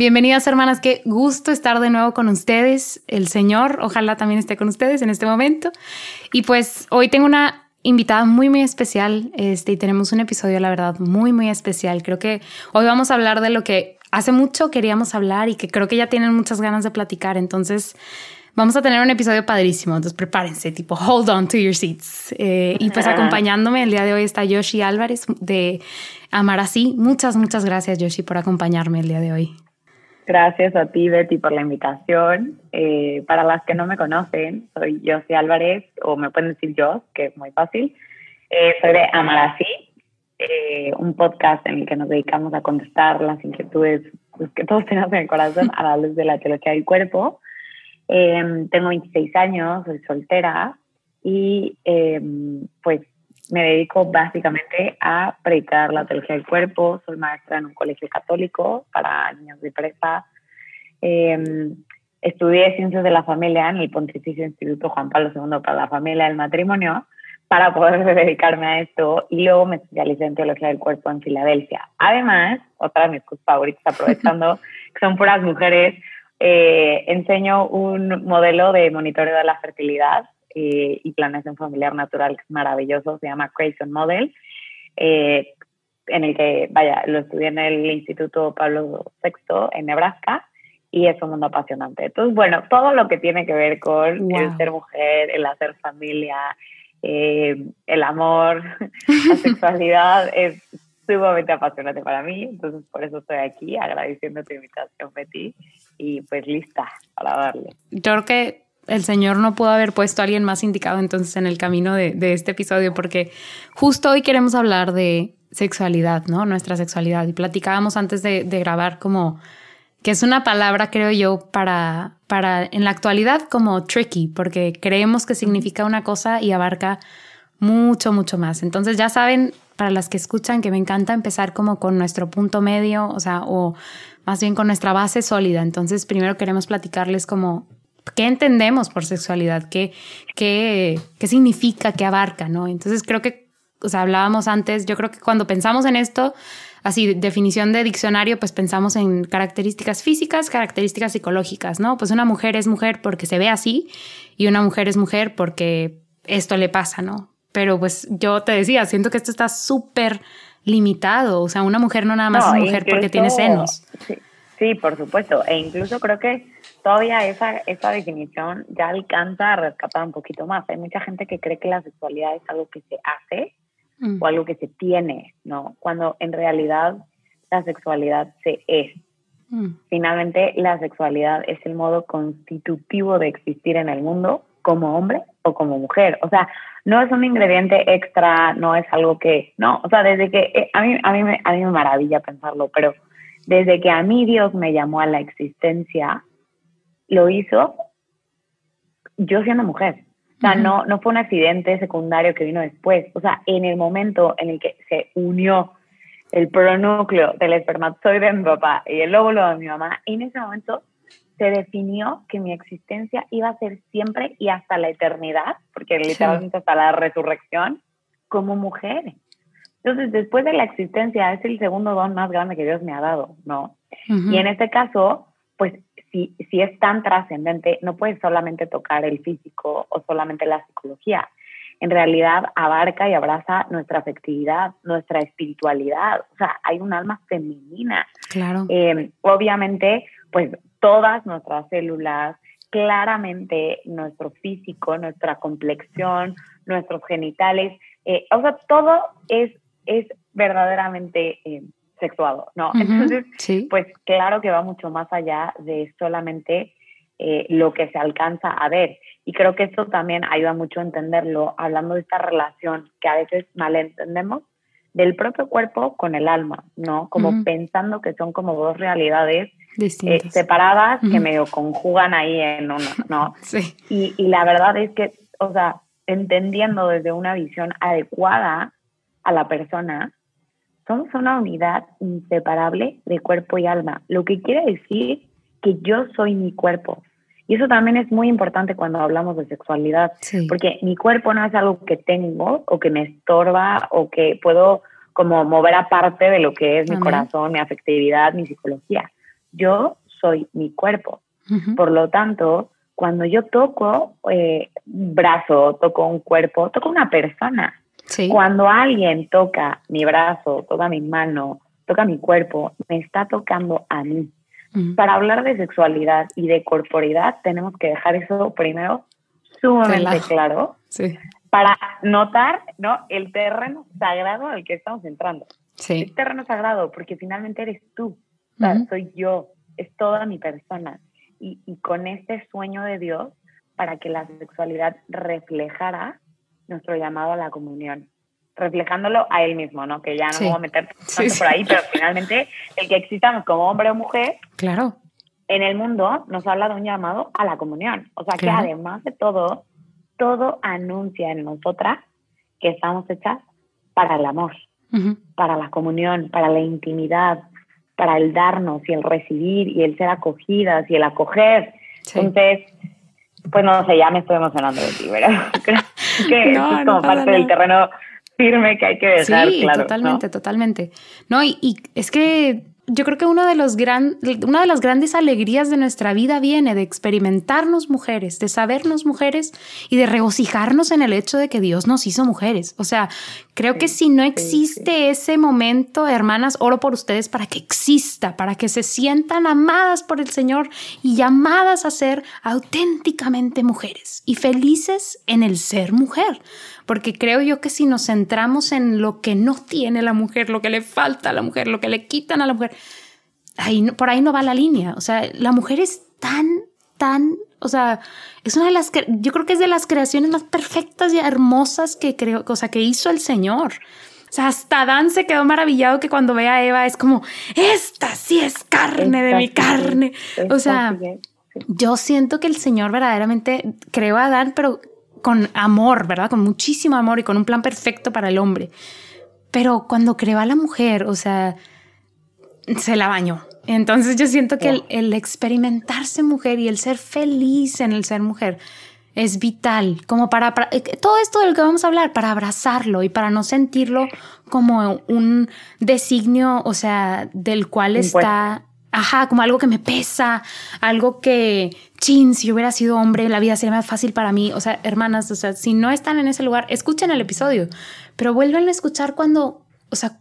Bienvenidas hermanas, qué gusto estar de nuevo con ustedes. El Señor, ojalá también esté con ustedes en este momento. Y pues hoy tengo una invitada muy muy especial este, y tenemos un episodio la verdad muy muy especial. Creo que hoy vamos a hablar de lo que hace mucho queríamos hablar y que creo que ya tienen muchas ganas de platicar. Entonces vamos a tener un episodio padrísimo. Entonces prepárense, tipo hold on to your seats. Eh, y pues acompañándome el día de hoy está Yoshi Álvarez de Amar Así. Muchas muchas gracias Yoshi por acompañarme el día de hoy. Gracias a ti, Betty, por la invitación. Eh, para las que no me conocen, soy Josie Álvarez, o me pueden decir yo, que es muy fácil. Eh, soy de Amarasí, eh, un podcast en el que nos dedicamos a contestar las inquietudes pues, que todos tenemos en el corazón a la luz de la teología del cuerpo. Em, tengo 26 años, soy soltera y pues me dedico básicamente a predicar la teología del cuerpo. Soy maestra en un colegio católico para niños de prepa. Em, estudié ciencias de la familia en el Pontificio Instituto Juan Pablo II para la familia y el matrimonio para poder dedicarme a esto y luego me especialicé en teología del cuerpo en Filadelfia. Además, otra de mis cursos favoritos, aprovechando que son puras mujeres, eh, enseño un modelo de monitoreo de la fertilidad eh, y planeación familiar natural que es maravilloso, se llama Creation Model, eh, en el que, vaya, lo estudié en el Instituto Pablo VI en Nebraska y es un mundo apasionante. Entonces, bueno, todo lo que tiene que ver con el ser mujer, el hacer familia, eh, el amor, la sexualidad es sumamente apasionante para mí. Entonces, por eso estoy aquí agradeciendo tu invitación, Betty, y pues lista para darle. Yo creo que el Señor no pudo haber puesto a alguien más indicado entonces en el camino de, este episodio, porque justo hoy queremos hablar de sexualidad, ¿no? Nuestra sexualidad. Y platicábamos antes de, grabar como que es una palabra, creo yo, para, para en la actualidad como tricky, porque creemos que significa una cosa y abarca mucho, mucho más. Entonces ya saben, para las que escuchan, que me encanta empezar como con nuestro punto medio, o sea, o más bien con nuestra base sólida. Entonces primero queremos platicarles como qué entendemos por sexualidad, qué, qué, qué significa, qué abarca, ¿no? Entonces creo que, o sea, hablábamos antes, yo creo que cuando pensamos en esto, así, definición de diccionario, pues pensamos en características físicas, características psicológicas, ¿no? Pues una mujer es mujer porque se ve así y una mujer es mujer porque esto le pasa, ¿no? Pero pues yo te decía, siento que esto está súper limitado, o sea, una mujer no nada más es mujer porque tiene senos. Sí, sí, por supuesto, e incluso creo que todavía esa, esa definición ya alcanza a rescatar un poquito más. Hay mucha gente que cree que la sexualidad es algo que se hace mm. o algo que se tiene, ¿no? Cuando en realidad la sexualidad se es. Mm. Finalmente, la sexualidad es el modo constitutivo de existir en el mundo como hombre o como mujer. O sea, no es un ingrediente extra, no es algo que, no, o sea, desde que, eh, a, mí, a, mí me, a mí me maravilla pensarlo, pero desde que a mí Dios me llamó a la existencia, lo hizo yo siendo mujer. O sea, no, no fue un accidente secundario que vino después. O sea, en el momento en el que se unió el pronúcleo del espermatozoide de mi papá y el óvulo de mi mamá, en ese momento se definió que mi existencia iba a ser siempre y hasta la eternidad, porque literalmente hasta la resurrección, como mujer. Entonces, después de la existencia, es el segundo don más grande que Dios me ha dado, ¿no? Y en este caso, pues si, si es tan trascendente, no puede solamente tocar el físico o solamente la psicología. En realidad abarca y abraza nuestra afectividad, nuestra espiritualidad. O sea, hay un alma femenina. Claro. Eh, obviamente, pues todas nuestras células, claramente nuestro físico, nuestra complexión, nuestros genitales, Eh, o sea, todo es, es verdaderamente eh, sexuado, ¿no? Entonces, pues claro que va mucho más allá de solamente eh, lo que se alcanza a ver. Y creo que eso también ayuda mucho a entenderlo, hablando de esta relación que a veces malentendemos del propio cuerpo con el alma, ¿no? Como pensando que son como dos realidades eh, separadas que medio conjugan ahí en una, ¿no? sí. Y, y la verdad es que, o sea, entendiendo desde una visión adecuada a la persona, somos una unidad inseparable de cuerpo y alma, lo que quiere decir que yo soy mi cuerpo. Y eso también es muy importante cuando hablamos de sexualidad, porque mi cuerpo no es algo que tengo o que me estorba o que puedo como mover aparte de lo que es mi corazón, mi afectividad, mi psicología. Yo soy mi cuerpo. Por lo tanto, cuando yo toco eh, brazo, toco un cuerpo, toco una persona. Cuando alguien toca mi brazo, toca mi mano, toca mi cuerpo, me está tocando a mí. Para hablar de sexualidad y de corporidad, tenemos que dejar eso primero sumamente claro para notar ¿no? el terreno sagrado al que estamos entrando. Sí. Es terreno sagrado porque finalmente eres tú, soy yo, es toda mi persona. Y, y con este sueño de Dios para que la sexualidad reflejara nuestro llamado a la comunión reflejándolo a él mismo, ¿no? Que ya no me voy a meter tanto por ahí, pero finalmente el que existamos como hombre o mujer, claro, en el mundo nos habla de un llamado a la comunión. O sea que además de todo, todo anuncia en nosotras que estamos hechas para el amor, para la comunión, para la intimidad, para el darnos y el recibir y el ser acogidas y el acoger. Entonces, pues no sé, ya me estoy emocionando de ti, ¿verdad? Creo que es como parte del terreno firme que hay que dejar sí, Totalmente, totalmente. No, y, y, es que yo creo que uno de los gran, una de las grandes alegrías de nuestra vida viene de experimentarnos mujeres, de sabernos mujeres y de regocijarnos en el hecho de que Dios nos hizo mujeres. O sea, creo que si no existe ese momento, hermanas, oro por ustedes para que exista, para que se sientan amadas por el Señor y llamadas a ser auténticamente mujeres y felices en el ser mujer. Porque creo yo que si nos centramos en lo que no tiene la mujer, lo que le falta a la mujer, lo que le quitan a la mujer, ahí, por ahí no va la línea. O sea, la mujer es tan, tan, o sea, es una de las, yo creo que es de las creaciones más perfectas y hermosas que creo, o sea, que hizo el Señor. O sea, hasta Dan se quedó maravillado que cuando ve a Eva es como, esta sí es carne de mi carne. o sea, yo siento que el Señor verdaderamente creó a Adán, pero con amor, ¿verdad? Con muchísimo amor y con un plan perfecto para el hombre. Pero cuando creó a la mujer, o sea, se la bañó. Entonces yo siento que el, experimentarse mujer y el ser feliz en el ser mujer es vital, como para, eh, todo esto del que vamos a hablar, para abrazarlo y para no sentirlo como un designio, o sea, del cual está Ajá, como algo que me pesa, algo que, chin, si yo hubiera sido hombre, la vida sería más fácil para mí. O sea, hermanas, o sea, si no están en ese lugar, escuchen el episodio, pero vuelven a escuchar cuando, o sea,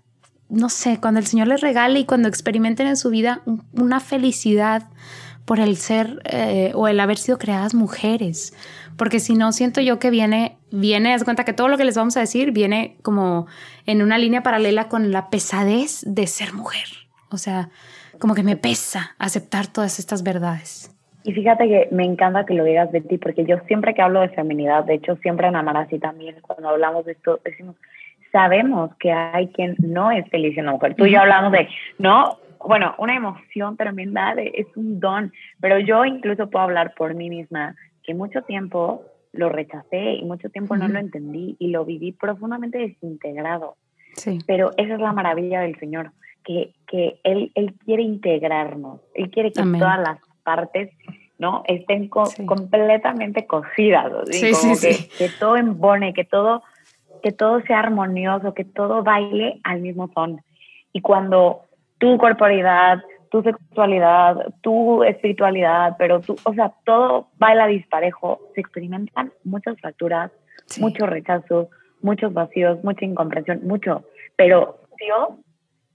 no sé, cuando el Señor les regale y cuando experimenten en su vida una felicidad por el ser eh, o el haber sido creadas mujeres. Porque si no, siento yo que viene, viene, haz cuenta que todo lo que les vamos a decir viene como en una línea paralela con la pesadez de ser mujer. O sea, como que me pesa aceptar todas estas verdades. Y fíjate que me encanta que lo digas de ti, porque yo siempre que hablo de feminidad, de hecho siempre en Amarasi también, cuando hablamos de esto, decimos, sabemos que hay quien no es feliz en la mujer. Tú y yo hablamos de, no, bueno, una emoción tremenda, es un don, pero yo incluso puedo hablar por mí misma, que mucho tiempo lo rechacé y mucho tiempo no lo entendí y lo viví profundamente desintegrado. Sí. Pero esa es la maravilla del Señor que, que él, él quiere integrarnos, Él quiere que todas las partes ¿no? estén completamente cocidas, que, que, todo embone, que todo, que todo sea armonioso, que todo baile al mismo son. Y cuando tu corporalidad, tu sexualidad, tu espiritualidad, pero tú, o sea, todo baila disparejo, se experimentan muchas fracturas, muchos rechazos, muchos vacíos, mucha incomprensión, mucho. Pero Dios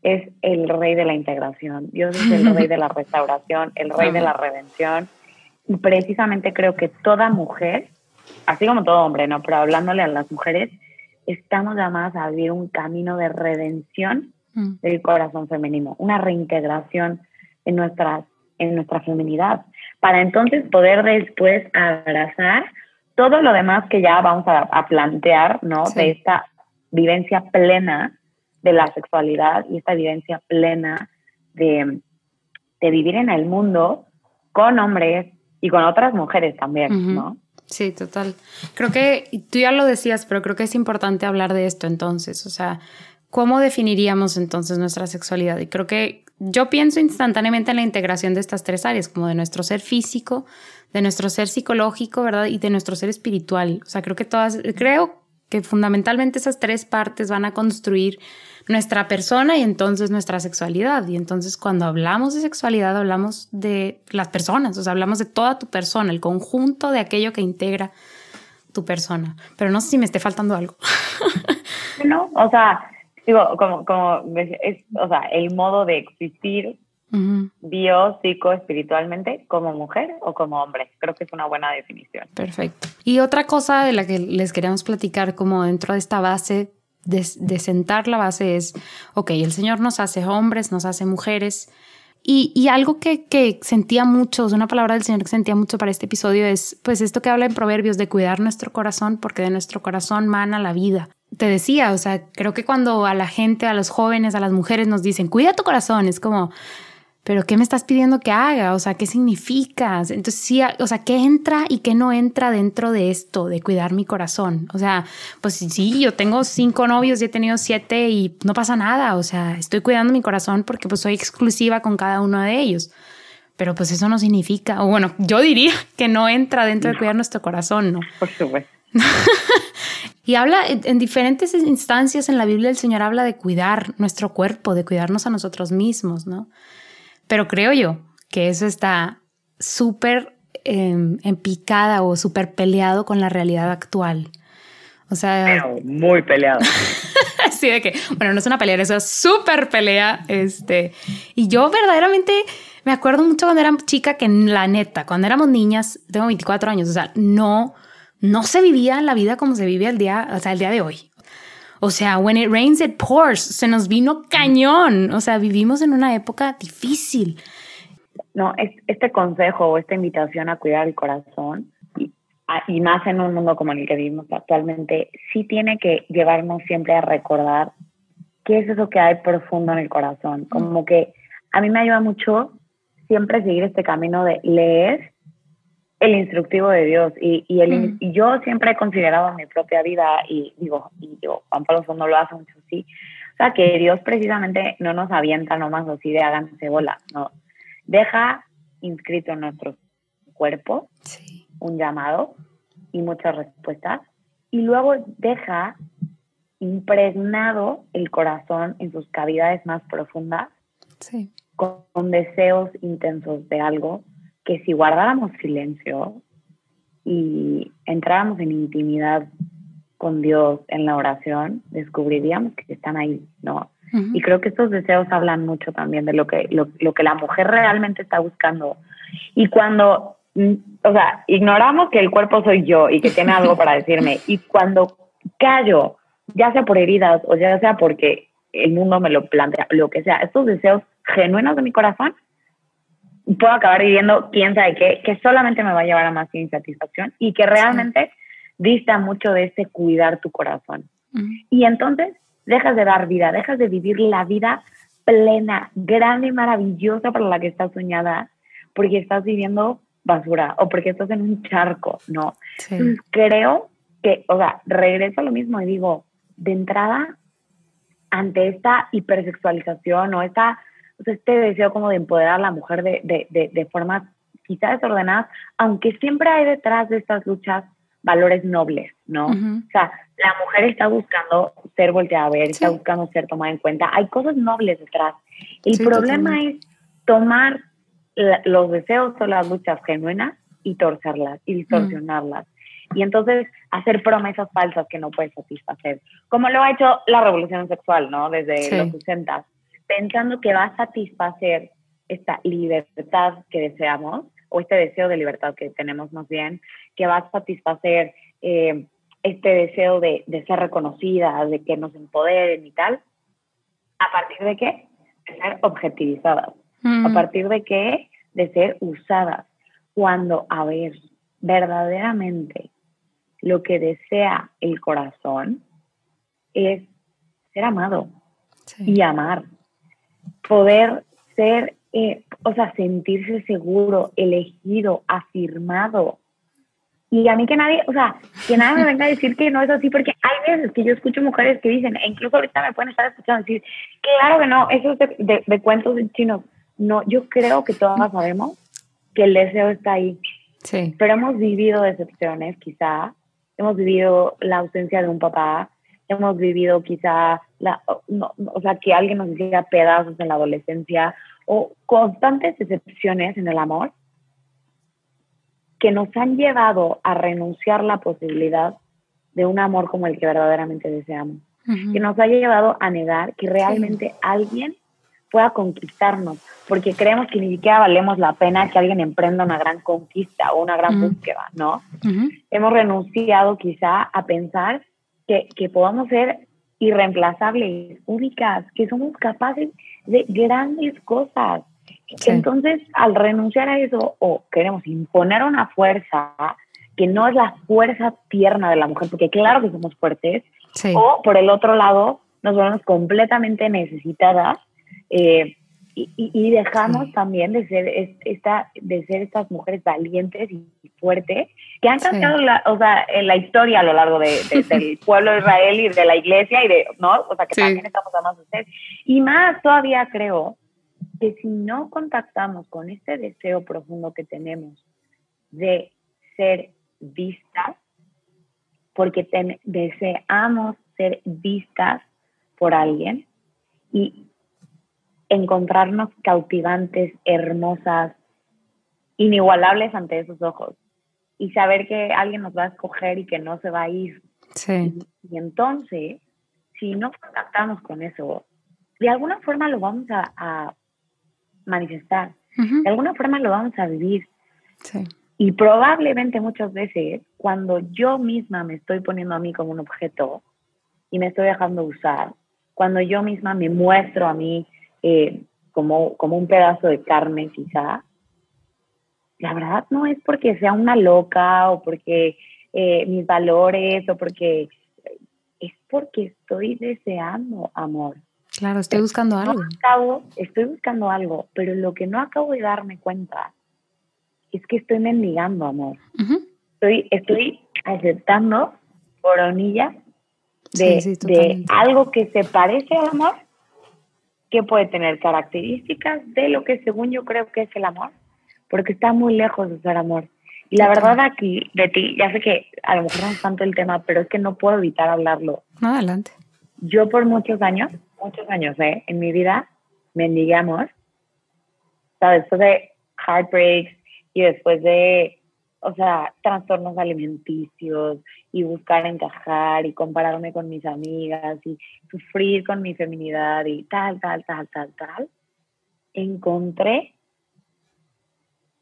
es el rey de la integración, Dios es el rey de la restauración, el rey de la redención. Y precisamente creo que toda mujer, así como todo hombre, ¿no? Pero hablándole a las mujeres, estamos llamadas a vivir un camino de redención mm. del corazón femenino, una reintegración en, nuestras, en nuestra feminidad, para entonces poder después abrazar todo lo demás que ya vamos a, plantear, ¿no? De esta vivencia plena de la sexualidad y esta vivencia plena de, de vivir en el mundo con hombres y con otras mujeres también, ¿no? Sí, total. Creo que tú ya lo decías, pero creo que es importante hablar de esto entonces. O sea, ¿cómo definiríamos entonces nuestra sexualidad? Y creo que yo pienso instantáneamente en la integración de estas tres áreas, como de nuestro ser físico, de nuestro ser psicológico, ¿verdad? Y de nuestro ser espiritual. O sea, creo que todas, creo que fundamentalmente esas tres partes van a construir nuestra persona y entonces nuestra sexualidad. Y entonces cuando hablamos de sexualidad hablamos de las personas, o sea, hablamos de toda tu persona, el conjunto de aquello que integra tu persona. Pero no sé si me esté faltando algo. no, o sea, digo, como, como es, o sea, el modo de existir bio, psico, espiritualmente, como mujer o como hombre. Creo que es una buena definición. Perfecto. Y otra cosa de la que les queríamos platicar como dentro de esta base de, sentar la base es, ok, el Señor nos hace hombres, nos hace mujeres. Y, algo que, que, sentía mucho, una palabra del Señor que sentía mucho para este episodio es, pues esto que habla en Proverbios de cuidar nuestro corazón, porque de nuestro corazón mana la vida. Te decía, o sea, creo que cuando a la gente, a los jóvenes, a las mujeres nos dicen, cuida tu corazón, es como, pero ¿qué me estás pidiendo que haga? O sea, ¿qué significa? Entonces, sí, o sea, ¿qué entra y qué no entra dentro de esto, de cuidar mi corazón? O sea, pues sí, yo tengo cinco novios y he tenido siete y no pasa nada. O sea, estoy cuidando mi corazón porque pues soy exclusiva con cada uno de ellos. Pero pues eso no significa, o bueno, yo diría que no entra dentro de cuidar nuestro corazón, ¿no? Por supuesto. y habla en diferentes instancias en la Biblia, el Señor habla de cuidar nuestro cuerpo, de cuidarnos a nosotros mismos, ¿no? Pero creo yo que eso está súper em, en picada o súper peleado con la realidad actual. O sea... muy peleado. Así de que, bueno, no es una pelea, es súper pelea. Este, y yo verdaderamente me acuerdo mucho cuando era chica que la neta, cuando éramos niñas, tengo 24 años, o sea, no, no se vivía la vida como se vive el día, o sea, el día de hoy. O sea, when it rains, it pours. Se nos vino cañón. O sea, vivimos en una época difícil. No, este consejo o esta invitación a cuidar el corazón, y, más en un mundo como el que vivimos actualmente, sí tiene que llevarnos siempre a recordar qué es eso que hay profundo en el corazón. Como que a mí me ayuda mucho siempre seguir este camino de leer el instructivo de Dios y, y, el, y yo siempre he considerado en mi propia vida y digo, y digo, Juan Pablo no lo hace mucho así, o sea, que Dios precisamente no nos avienta nomás así de háganse bola, no, deja inscrito en nuestro cuerpo un llamado y muchas respuestas y luego deja impregnado el corazón en sus cavidades más profundas con deseos intensos de algo que si guardáramos silencio y entráramos en intimidad con Dios en la oración, descubriríamos que están ahí, ¿no? Y creo que estos deseos hablan mucho también de lo que, lo, que la mujer realmente está buscando. Y cuando, mm, o sea, ignoramos que el cuerpo soy yo y que tiene algo para decirme, y cuando callo, ya sea por heridas o ya sea porque el mundo me lo plantea, lo que sea, estos deseos genuinos de mi corazón puedo acabar viviendo quién sabe qué, que solamente me va a llevar a más insatisfacción y que realmente dista mucho de ese cuidar tu corazón. Y entonces dejas de dar vida, dejas de vivir la vida plena, grande y maravillosa para la que estás soñada, porque estás viviendo basura o porque estás en un charco, ¿no? creo que, o sea, regreso a lo mismo y digo, de entrada, ante esta hipersexualización o esta este deseo como de empoderar a la mujer de, de, de, formas quizá desordenadas, aunque siempre hay detrás de estas luchas valores nobles, ¿no? O sea, la mujer está buscando ser volteada a ver, está buscando ser tomada en cuenta. Hay cosas nobles detrás. El problema es tomar los deseos o las luchas genuinas y torcerlas y distorsionarlas. Y entonces hacer promesas falsas que no puedes satisfacer. Como lo ha hecho la revolución sexual, ¿no? Desde los 60 pensando que va a satisfacer esta libertad que deseamos, o este deseo de libertad que tenemos más bien, que va a satisfacer eh, este deseo de, ser reconocidas, de que nos empoderen y tal, ¿a partir de qué? De ser objetivizadas. ¿A partir de qué? De ser usadas. Cuando, a ver, verdaderamente lo que desea el corazón es ser amado y amar. Poder ser, eh, o sea, sentirse seguro, elegido, afirmado. Y a mí que nadie, o sea, que nadie me venga a decir que no es así, porque hay veces que yo escucho mujeres que dicen, e incluso ahorita me pueden estar escuchando decir, claro que no, eso es de, de, cuentos chinos. No, yo creo que todas sabemos que el deseo está ahí. Sí. Pero hemos vivido decepciones, quizá. Hemos vivido la ausencia de un papá. Hemos vivido quizá, la, o sea, que alguien nos hiciera pedazos en la adolescencia o constantes decepciones en el amor que nos han llevado a renunciar la posibilidad de un amor como el que verdaderamente deseamos. Que nos ha llevado a negar que realmente alguien pueda conquistarnos, porque creemos que ni siquiera valemos la pena que alguien emprenda una gran conquista o una gran búsqueda, ¿no? Hemos renunciado quizá a pensar que, que podamos ser irreemplazables, únicas, que somos capaces de grandes cosas. Entonces, al renunciar a eso, o queremos imponer una fuerza que no es la fuerza tierna de la mujer, porque claro que somos fuertes, o por el otro lado, nos volvemos completamente necesitadas eh, y, dejamos también de ser, esta, de ser estas mujeres valientes y fuertes que han cambiado la, o sea, en la historia a lo largo de, del pueblo de Israel y de la iglesia y de, ¿no? O sea, que también estamos amados de ustedes. Y más todavía creo que si no contactamos con este deseo profundo que tenemos de ser vistas, porque deseamos ser vistas por alguien y encontrarnos cautivantes, hermosas, inigualables ante esos ojos y saber que alguien nos va a escoger y que no se va a ir. Sí. Y, entonces, si no contactamos con eso, de alguna forma lo vamos a manifestar. De alguna forma lo vamos a vivir. Y probablemente muchas veces, cuando yo misma me estoy poniendo a mí como un objeto y me estoy dejando usar, cuando yo misma me muestro a mí eh, como, como un pedazo de carne quizá, la verdad no es porque sea una loca o porque eh, mis valores o porque es porque estoy deseando amor. Claro, estoy buscando algo. estoy buscando algo, pero lo que no acabo de darme cuenta es que estoy mendigando amor. estoy, estoy aceptando coronilla de, de algo que se parece al amor, que puede tener características de lo que según yo creo que es el amor, porque está muy lejos de ser amor. Y la verdad aquí, de ti, ya sé que a lo mejor no es tanto el tema, pero es que no puedo evitar hablarlo. Adelante. Yo por muchos años muchos años, ¿eh? En mi vida mendigamos, ¿sabes? Después de heartbreaks y después de, o sea, trastornos alimenticios y buscar encajar y compararme con mis amigas y sufrir con mi feminidad y tal, tal, tal, tal, tal, encontré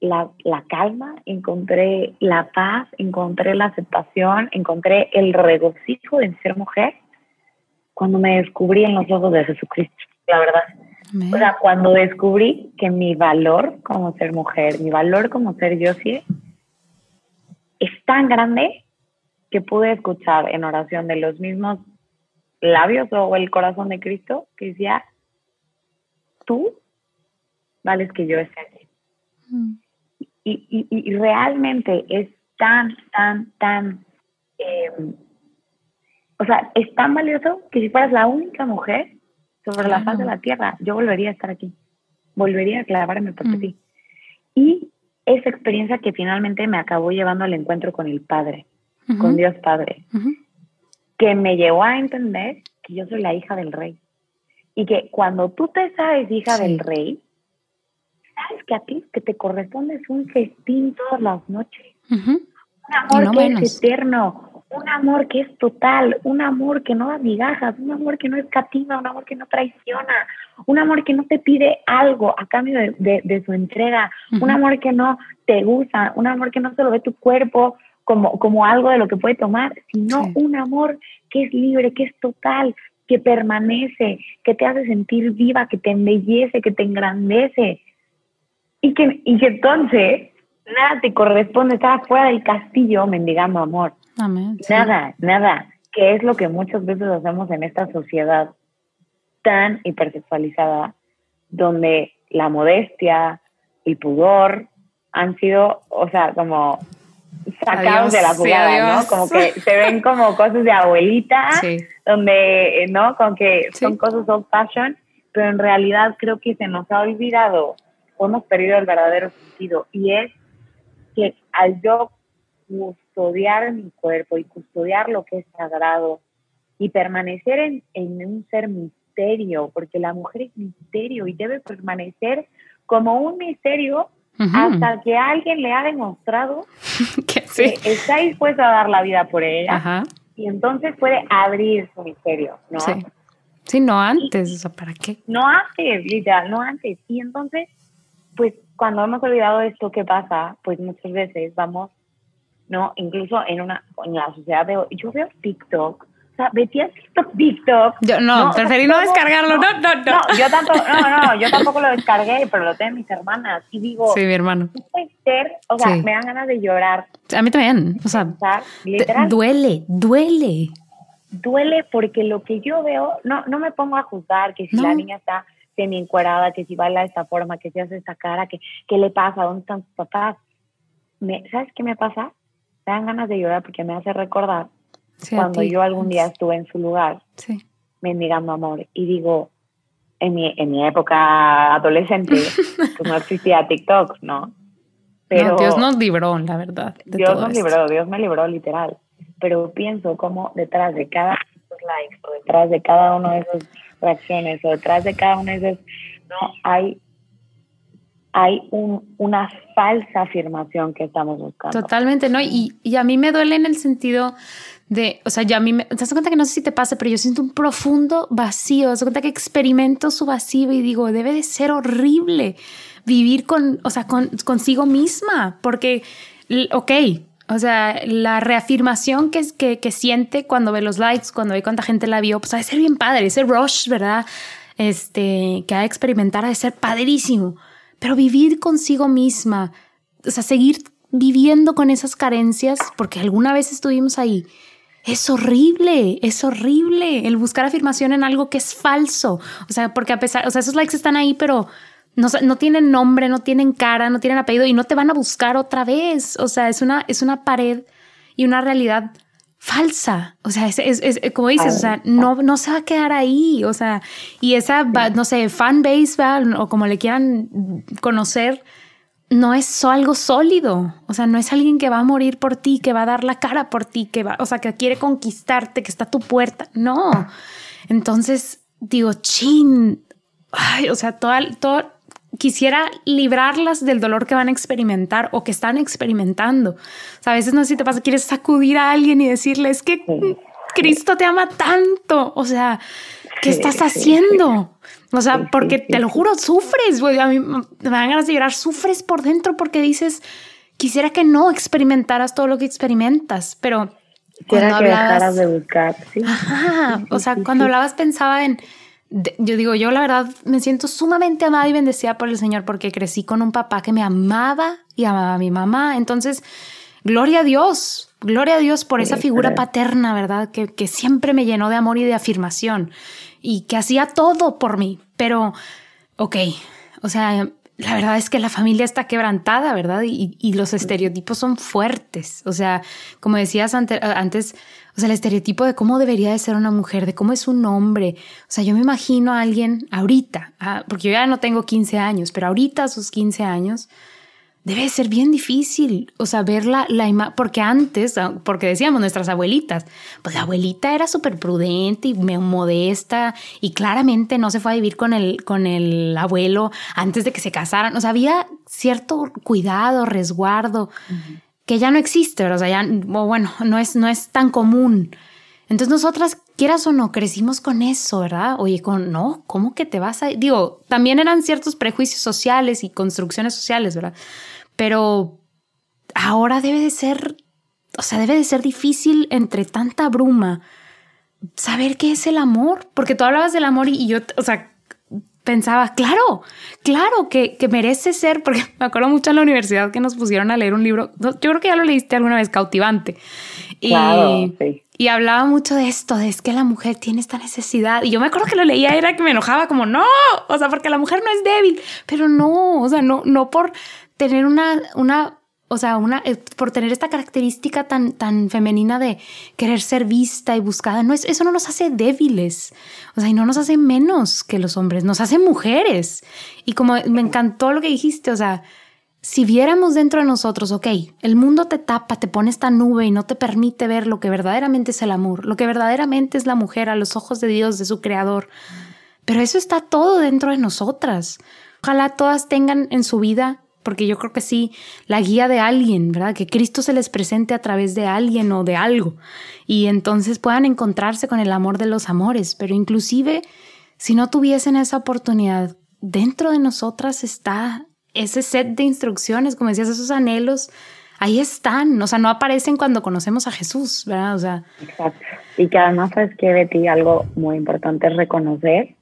la, la, calma, encontré la paz, encontré la aceptación, encontré el regocijo de ser mujer cuando me descubrí en los ojos de Jesucristo, la verdad. O sea, cuando descubrí que mi valor como ser mujer, mi valor como ser yo sí, tan grande que pude escuchar en oración de los mismos labios o el corazón de Cristo que decía, tú vales que yo esté aquí. Mm. Y, y, realmente es tan, tan, tan eh, o sea, es tan valioso que si fueras la única mujer sobre la faz de la tierra, yo volvería a estar aquí. Volvería a clavarme por mm. ti. Y esa experiencia que finalmente me acabó llevando al encuentro con el Padre, con Dios Padre, que me llevó a entender que yo soy la hija del rey. Y que cuando tú te sabes hija del rey, sabes que a ti que te corresponde es un festín todas las noches. Un amor que es eterno, un amor que es total, un amor que no da migajas, un amor que no escatima, un amor que no traiciona, un amor que no te pide algo a cambio de, su entrega, un amor que no te gusta, un amor que no solo ve tu cuerpo como, como algo de lo que puede tomar, sino un amor que es libre, que es total, que permanece, que te hace sentir viva, que te embellece, que te engrandece. Y que, y que entonces nada te corresponde estar fuera del castillo mendigando amor. Nada, nada. Que es lo que muchas veces hacemos en esta sociedad tan hipersexualizada, donde la modestia, el pudor han sido, o sea, como sacados de la jugada, ¿no? Como que se ven como cosas de abuelita, donde, ¿no? Como que son cosas old fashion, pero en realidad creo que se nos ha olvidado o hemos perdido el verdadero sentido y es al yo custodiar mi cuerpo y custodiar lo que es sagrado y permanecer en, en un ser misterio, porque la mujer es misterio y debe permanecer como un misterio hasta que alguien le ha demostrado que, está dispuesto a dar la vida por ella y entonces puede abrir su misterio, ¿no? Sí, sí no antes, o sea, ¿para qué? No antes, literal, no antes. Y entonces, pues cuando hemos olvidado esto, ¿qué pasa? Pues muchas veces vamos, ¿no? Incluso en una, en la sociedad veo, yo veo TikTok o sea, metí TikTok, TikTok. Yo no, preferí no descargarlo, no, no, no. No, yo tampoco, no, no, yo tampoco lo descargué, pero lo tengo mis hermanas y digo. Sí, mi hermano. puede ser, o sea, me dan ganas de llorar. A mí también, o sea, literal, duele, duele. Duele porque lo que yo veo, no, no me pongo a juzgar que si la niña está semi encuadrada, que si baila de esta forma, que si hace esta cara, que qué le pasa, dónde están sus papás. Me, ¿Sabes qué me pasa? Me dan ganas de llorar porque me hace recordar cuando yo algún día estuve en su lugar, sí. mendigando amor, y digo, en mi, en mi época adolescente, pues no existía TikTok, ¿no? Pero Dios nos libró, la verdad. Dios nos libró, Dios me libró literal. Pero pienso como detrás de cada de esos likes, o detrás de cada uno de esas reacciones, o detrás de cada uno de esos, no, hay hay un, una falsa afirmación que estamos buscando. Totalmente, ¿no? Y, y, a mí me duele en el sentido de, o sea, ya a mí me, te das cuenta que no sé si te pasa, pero yo siento un profundo vacío, te das cuenta que experimento su vacío y digo, debe de ser horrible vivir con, o sea, con, consigo misma, porque, ok, o sea, la reafirmación que, que, que siente cuando ve los likes, cuando ve cuánta gente la vio, pues ha de ser bien padre, ese rush, ¿verdad? Este, que ha de experimentar, ha de ser padrísimo pero vivir consigo misma, o sea, seguir viviendo con esas carencias, porque alguna vez estuvimos ahí, es horrible, es horrible el buscar afirmación en algo que es falso. O sea, porque a pesar, o sea, esos likes están ahí, pero no, no, tienen nombre, no tienen cara, no tienen apellido y no te van a buscar otra vez. O sea, es una, es una pared y una realidad falsa. O sea, es, es, como dices, o sea, no, no se va a quedar ahí. O sea, y esa, no sé, fan base, o como le quieran conocer, no es algo sólido. O sea, no es alguien que va a morir por ti, que va a dar la cara por ti, que va, o sea, que quiere conquistarte, que está a tu puerta. No. Entonces, digo, chin. Ay, o sea, todo, todo, quisiera librarlas del dolor que van a experimentar o que están experimentando. O sea, a veces no sé si te pasa, quieres sacudir a alguien y decirle, es que Cristo te ama tanto. O sea, ¿qué estás haciendo? O sea, porque te lo juro, sufres, güey. A mí me dan ganas de llorar, sufres por dentro porque dices, quisiera que no experimentaras todo lo que experimentas, pero... Quisiera que dejaras de buscar, ¿sí? Ajá, o sea, cuando hablabas pensaba en yo digo, yo la verdad me siento sumamente amada y bendecida por el Señor porque crecí con un papá que me amaba y amaba a mi mamá. Entonces, gloria a Dios, gloria a Dios por esa figura paterna, ¿verdad? Que, que siempre me llenó de amor y de afirmación y que hacía todo por mí. Pero, ok, o sea, la verdad es que la familia está quebrantada, ¿verdad? Y, y los estereotipos son fuertes. O sea, como decías antes, o sea, el estereotipo de cómo debería de ser una mujer, de cómo es un hombre. O sea, yo me imagino a alguien ahorita, ah, porque yo ya no tengo 15 años, pero ahorita a sus 15 años, debe ser bien difícil, o sea, ver la, la imagen, porque antes, ah, porque decíamos nuestras abuelitas, pues la abuelita era súper prudente y modesta y claramente no se fue a vivir con el, con el abuelo antes de que se casaran, o sea, había cierto cuidado, resguardo que ya no existe, o sea, ya, bueno, no es, no es tan común. Entonces nosotras, quieras o no, crecimos con eso, ¿verdad? Oye, con, no, ¿cómo que te vas a...? Digo, también eran ciertos prejuicios sociales y construcciones sociales, ¿verdad? Pero ahora debe de ser o sea, debe de ser difícil entre tanta bruma saber qué es el amor, porque tú hablabas del amor y, yo, o sea, pensaba, claro, claro que, que, merece ser, porque me acuerdo mucho en la universidad que nos pusieron a leer un libro, yo creo que ya lo leíste alguna vez, cautivante. Y, y hablaba mucho de esto, de es que la mujer tiene esta necesidad. Y yo me acuerdo que lo leía, era que me enojaba como, no, o sea, porque la mujer no es débil, pero no, o sea, no, no por tener una, una o sea, una, eh, por tener esta característica tan, tan femenina de querer ser vista y buscada, no es, eso no nos hace débiles, o sea, y no nos hace menos que los hombres, nos hace mujeres. Y como me encantó lo que dijiste, o sea, si viéramos dentro de nosotros, ok, el mundo te tapa, te pone esta nube y no te permite ver lo que verdaderamente es el amor, lo que verdaderamente es la mujer a los ojos de Dios, de su creador, pero eso está todo dentro de nosotras. Ojalá todas tengan en su vida porque yo creo que sí, la guía de alguien, ¿verdad? Que Cristo se les presente a través de alguien o de algo y entonces puedan encontrarse con el amor de los amores, pero inclusive si no tuviesen esa oportunidad, dentro de nosotras está ese set de instrucciones, como decías, esos anhelos, ahí están, o sea, no aparecen cuando conocemos a Jesús, ¿verdad? O sea, Exacto. Y que además sabes que Betty, algo muy importante es reconocer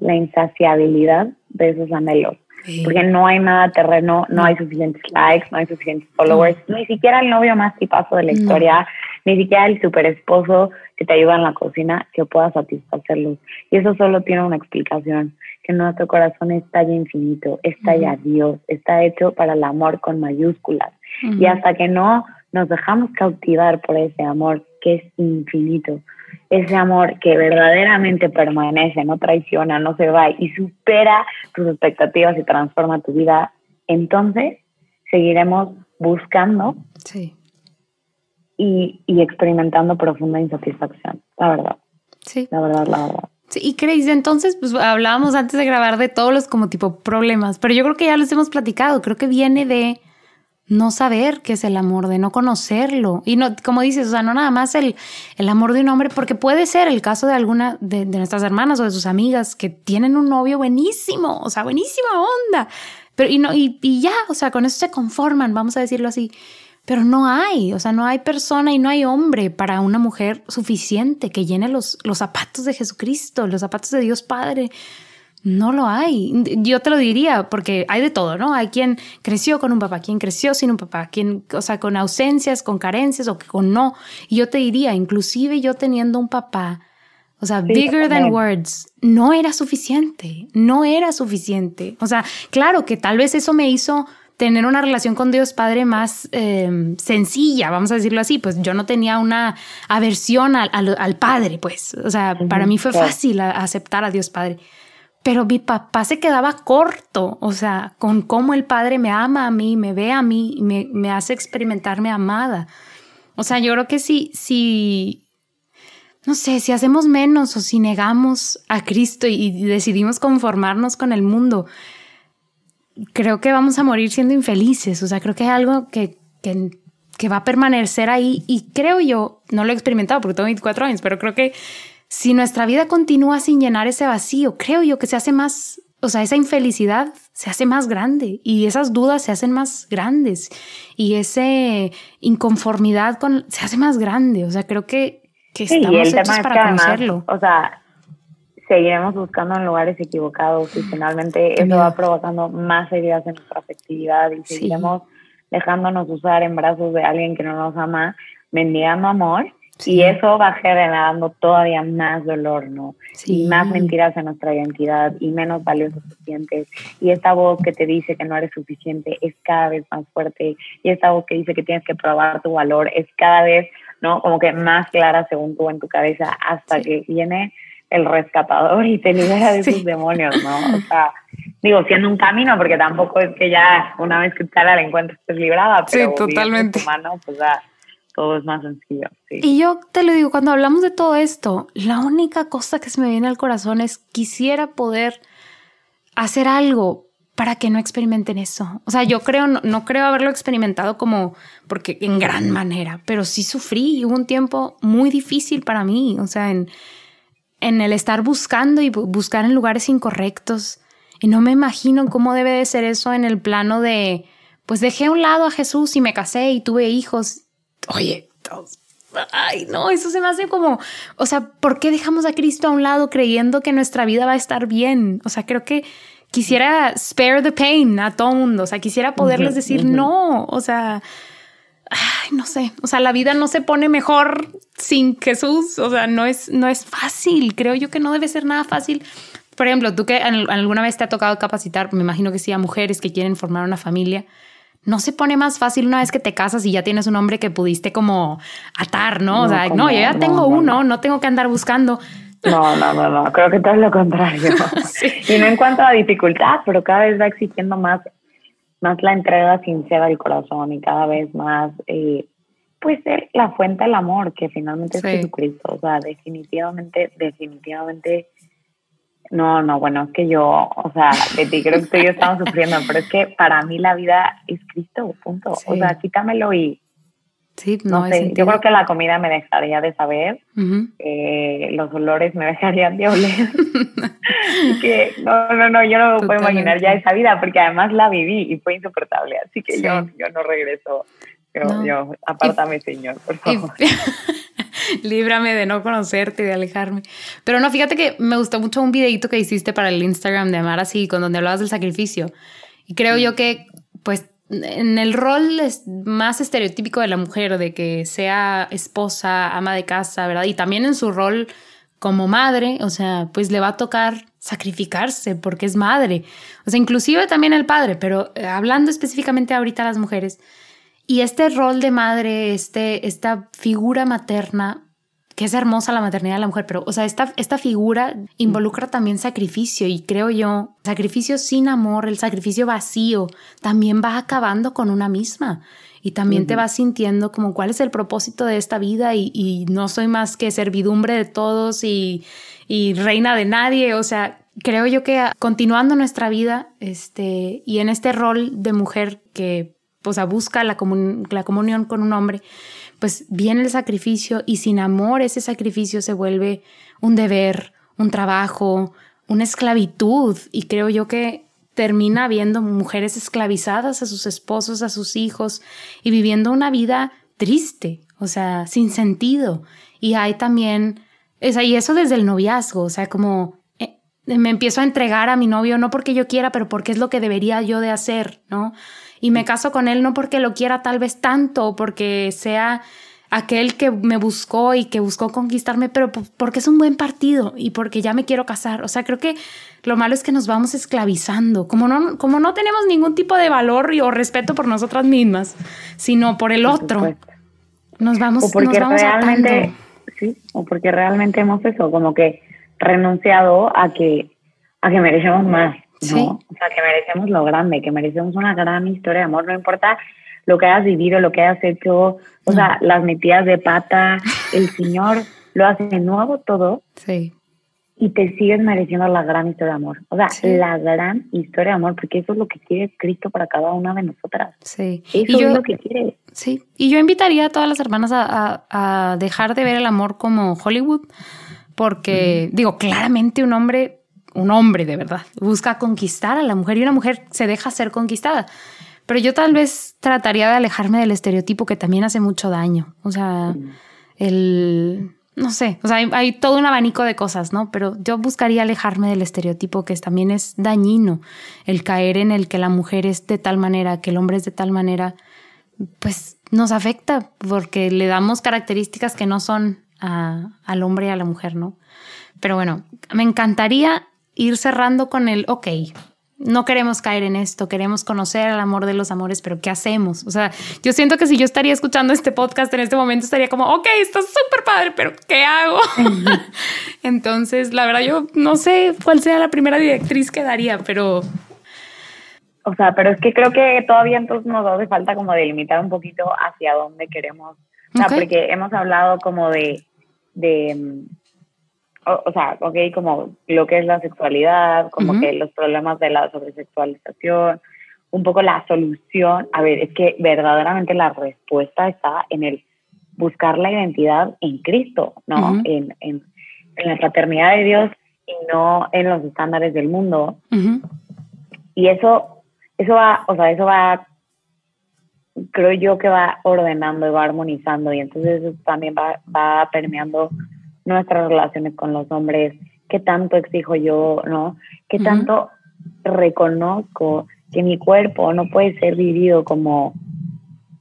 la insaciabilidad de esos anhelos porque no hay nada terreno, no, hay suficientes likes, no hay suficientes followers, ni siquiera el novio más tipazo de la historia, ni siquiera el super esposo que te ayuda en la cocina que pueda satisfacerlos. Y eso solo tiene una explicación, que nuestro corazón está ya infinito, está ya Dios, está hecho para el amor con mayúsculas. Y hasta que no nos dejamos cautivar por ese amor que es infinito, ese amor que verdaderamente permanece, no traiciona, no se va y supera tus expectativas y transforma tu vida, entonces seguiremos buscando y, experimentando profunda insatisfacción, la verdad. Sí. La verdad, la verdad. Sí, y Craig, entonces, pues hablábamos antes de grabar de todos los como tipo problemas, pero yo creo que ya los hemos platicado, creo que viene de no saber qué es el amor, de no conocerlo. Y no, como dices, o sea, no nada más el, el amor de un hombre, porque puede ser el caso de alguna de, nuestras hermanas o de sus amigas que tienen un novio buenísimo, o sea, buenísima onda. Pero y, no, y, y ya, o sea, con eso se conforman, vamos a decirlo así. Pero no hay, o sea, no hay persona y no hay hombre para una mujer suficiente que llene los, los zapatos de Jesucristo, los zapatos de Dios Padre. No lo hay. Yo te lo diría porque hay de todo, ¿no? Hay quien creció con un papá, quien creció sin un papá, quien, o sea, con ausencias, con carencias o con no. Y yo te diría, inclusive yo teniendo un papá, o sea, bigger than words, no era suficiente, no era suficiente. O sea, claro que tal vez eso me hizo tener una relación con Dios Padre más em, sencilla, vamos a decirlo así, pues yo no tenía una aversión al, al, Padre, pues, o sea, para mí fue fácil aceptar a Dios Padre pero mi papá se quedaba corto, o sea, con cómo el padre me ama a mí, me ve a mí, me, me hace experimentarme amada. O sea, yo creo que si, si, no sé, si hacemos menos o si negamos a Cristo y, decidimos conformarnos con el mundo, creo que vamos a morir siendo infelices. O sea, creo que es algo que, que, que va a permanecer ahí y creo yo, no lo he experimentado porque tengo 24 años, pero creo que si nuestra vida continúa sin llenar ese vacío, creo yo que se hace más, o sea, esa infelicidad se hace más grande y esas dudas se hacen más grandes y esa inconformidad con, se hace más grande. O sea, creo que, que estamos hechos para conocerlo. o sea, seguiremos buscando en lugares equivocados y finalmente eso va provocando más heridas en nuestra afectividad y seguiremos dejándonos usar en brazos de alguien que no nos ama, mendigando amor y eso va generando todavía más dolor, ¿no? Y más mentiras en nuestra identidad y menos valiosos te sientes. Y esta voz que te dice que no eres suficiente es cada vez más fuerte. Y esta voz que dice que tienes que probar tu valor es cada vez, ¿no? Como que más clara según tú en tu cabeza hasta que viene el rescatador y te libera de sus demonios, ¿no? O sea, digo, siendo un camino, porque tampoco es que ya una vez que te la encuentres estés librada, pero sí, totalmente. Humano, pues ya todo es más sencillo. Y yo te lo digo, cuando hablamos de todo esto, la única cosa que se me viene al corazón es quisiera poder hacer algo para que no experimenten eso. O sea, yo creo, no, creo haberlo experimentado como, porque en gran manera, pero sí sufrí y hubo un tiempo muy difícil para mí, o sea, en, en el estar buscando y buscar en lugares incorrectos. Y no me imagino cómo debe de ser eso en el plano de, pues dejé a un lado a Jesús y me casé y tuve hijos Oye, Ay, no, eso se me hace como, o sea, ¿por qué dejamos a Cristo a un lado creyendo que nuestra vida va a estar bien? O sea, creo que quisiera spare the pain a todo mundo, o sea, quisiera poderles decir no, o sea, ay, no sé, o sea, la vida no se pone mejor sin Jesús, o sea, no es, no es fácil, creo yo que no debe ser nada fácil. Por ejemplo, tú que alguna vez te ha tocado capacitar, me imagino que sí, a mujeres que quieren formar una familia, no se pone más fácil una vez que te casas y ya tienes un hombre que pudiste como atar, ¿no? o sea, no, yo ya tengo uno, no tengo que andar buscando. No, no, no, no, creo que todo es lo contrario. Y no en cuanto a dificultad, pero cada vez va exigiendo más, más la entrega sincera del corazón y cada vez más, eh, pues, ser la fuente del amor, que finalmente es Jesucristo. O sea, definitivamente, definitivamente no, no, bueno, es que yo, o sea, Betty, creo que tú y yo estamos sufriendo, pero es que para mí la vida es Cristo, punto. O sea, quítamelo y. Sí, no, sé. Yo creo que la comida me dejaría de saber, eh, los olores me dejarían de oler. que no, no, no, yo no puedo imaginar ya esa vida, porque además la viví y fue insoportable. Así que yo, yo no regreso. Yo, yo, apártame, Señor, por favor. líbrame de no conocerte, de alejarme. Pero no, fíjate que me gustó mucho un videito que hiciste para el Instagram de Amar así, con donde hablabas del sacrificio. Y creo yo que, pues, en el rol más estereotípico de la mujer, de que sea esposa, ama de casa, ¿verdad? Y también en su rol como madre, o sea, pues le va a tocar sacrificarse porque es madre. O sea, inclusive también el padre, pero eh, hablando específicamente ahorita a las mujeres, y este rol de madre, este, esta figura materna, que es hermosa la maternidad de la mujer, pero, o sea, esta, esta figura involucra también sacrificio y creo yo, sacrificio sin amor, el sacrificio vacío, también va acabando con una misma. Y también te vas sintiendo como cuál es el propósito de esta vida y, no soy más que servidumbre de todos y, y reina de nadie, o sea, creo yo que continuando nuestra vida este, y en este rol de mujer que o sea, busca la, comunión con un hombre, pues viene el sacrificio y sin amor ese sacrificio se vuelve un deber, un trabajo, una esclavitud. Y creo yo que termina viendo mujeres esclavizadas a sus esposos, a sus hijos y viviendo una vida triste, o sea, sin sentido. Y hay también, y eso desde el noviazgo, o sea, como eh, me empiezo a entregar a mi novio no porque yo quiera, pero porque es lo que debería yo de hacer, ¿no? Y me caso con él no porque lo quiera tal vez tanto, porque sea aquel que me buscó y que buscó conquistarme, pero porque es un buen partido y porque ya me quiero casar. O sea, creo que lo malo es que nos vamos esclavizando, como no, como no tenemos ningún tipo de valor y, o respeto por nosotras mismas, sino por el otro. Nos vamos, o porque realmente, sí, o porque realmente hemos eso, como que renunciado a que, a que merecemos más. ¿No? O sea, que merecemos lo grande, que merecemos una gran historia de amor, no importa lo que hayas vivido, lo que hayas hecho, o sea, las metidas de pata, el Señor lo hace de nuevo todo. Sí. Y te sigues mereciendo la gran historia de amor. O sea, la gran historia de amor, porque eso es lo que quiere Cristo para cada una de nosotras. Sí. Eso es lo que quiere. Sí. Y yo invitaría a todas las hermanas a, a, dejar de ver el amor como Hollywood, porque, digo, claramente un hombre un hombre de verdad, busca conquistar a la mujer y una mujer se deja ser conquistada. Pero yo tal vez trataría de alejarme del estereotipo que también hace mucho daño. O sea, el... No sé, o sea, hay, todo un abanico de cosas, ¿no? Pero yo buscaría alejarme del estereotipo que también es dañino, el caer en el que la mujer es de tal manera, que el hombre es de tal manera, pues nos afecta porque le damos características que no son al hombre y a la mujer, ¿no? Pero bueno, me encantaría ir cerrando con el, ok, no queremos caer en esto, queremos conocer el amor de los amores, pero ¿qué hacemos? O sea, yo siento que si yo estaría escuchando este podcast en este momento, estaría como, ok, está súper padre, pero ¿qué hago? Entonces, la verdad, yo no sé cuál sea la primera directriz que daría, pero... O sea, pero es que creo que todavía entonces nos hace falta como delimitar un poquito hacia dónde queremos. O sea, porque hemos hablado como de, de o, sea, ok, como lo que es la sexualidad, como que los problemas de la sobresexualización, un poco la solución. A ver, es que verdaderamente la respuesta está en el buscar la identidad en Cristo, ¿no? en, en, en, la fraternidad de Dios y no en los estándares del mundo. Y eso, eso va, o sea, eso va creo yo que va ordenando y va armonizando y entonces eso también va, va permeando nuestras relaciones con los hombres, qué tanto exijo yo, ¿no? ¿Qué tanto reconozco que mi cuerpo no puede ser vivido como,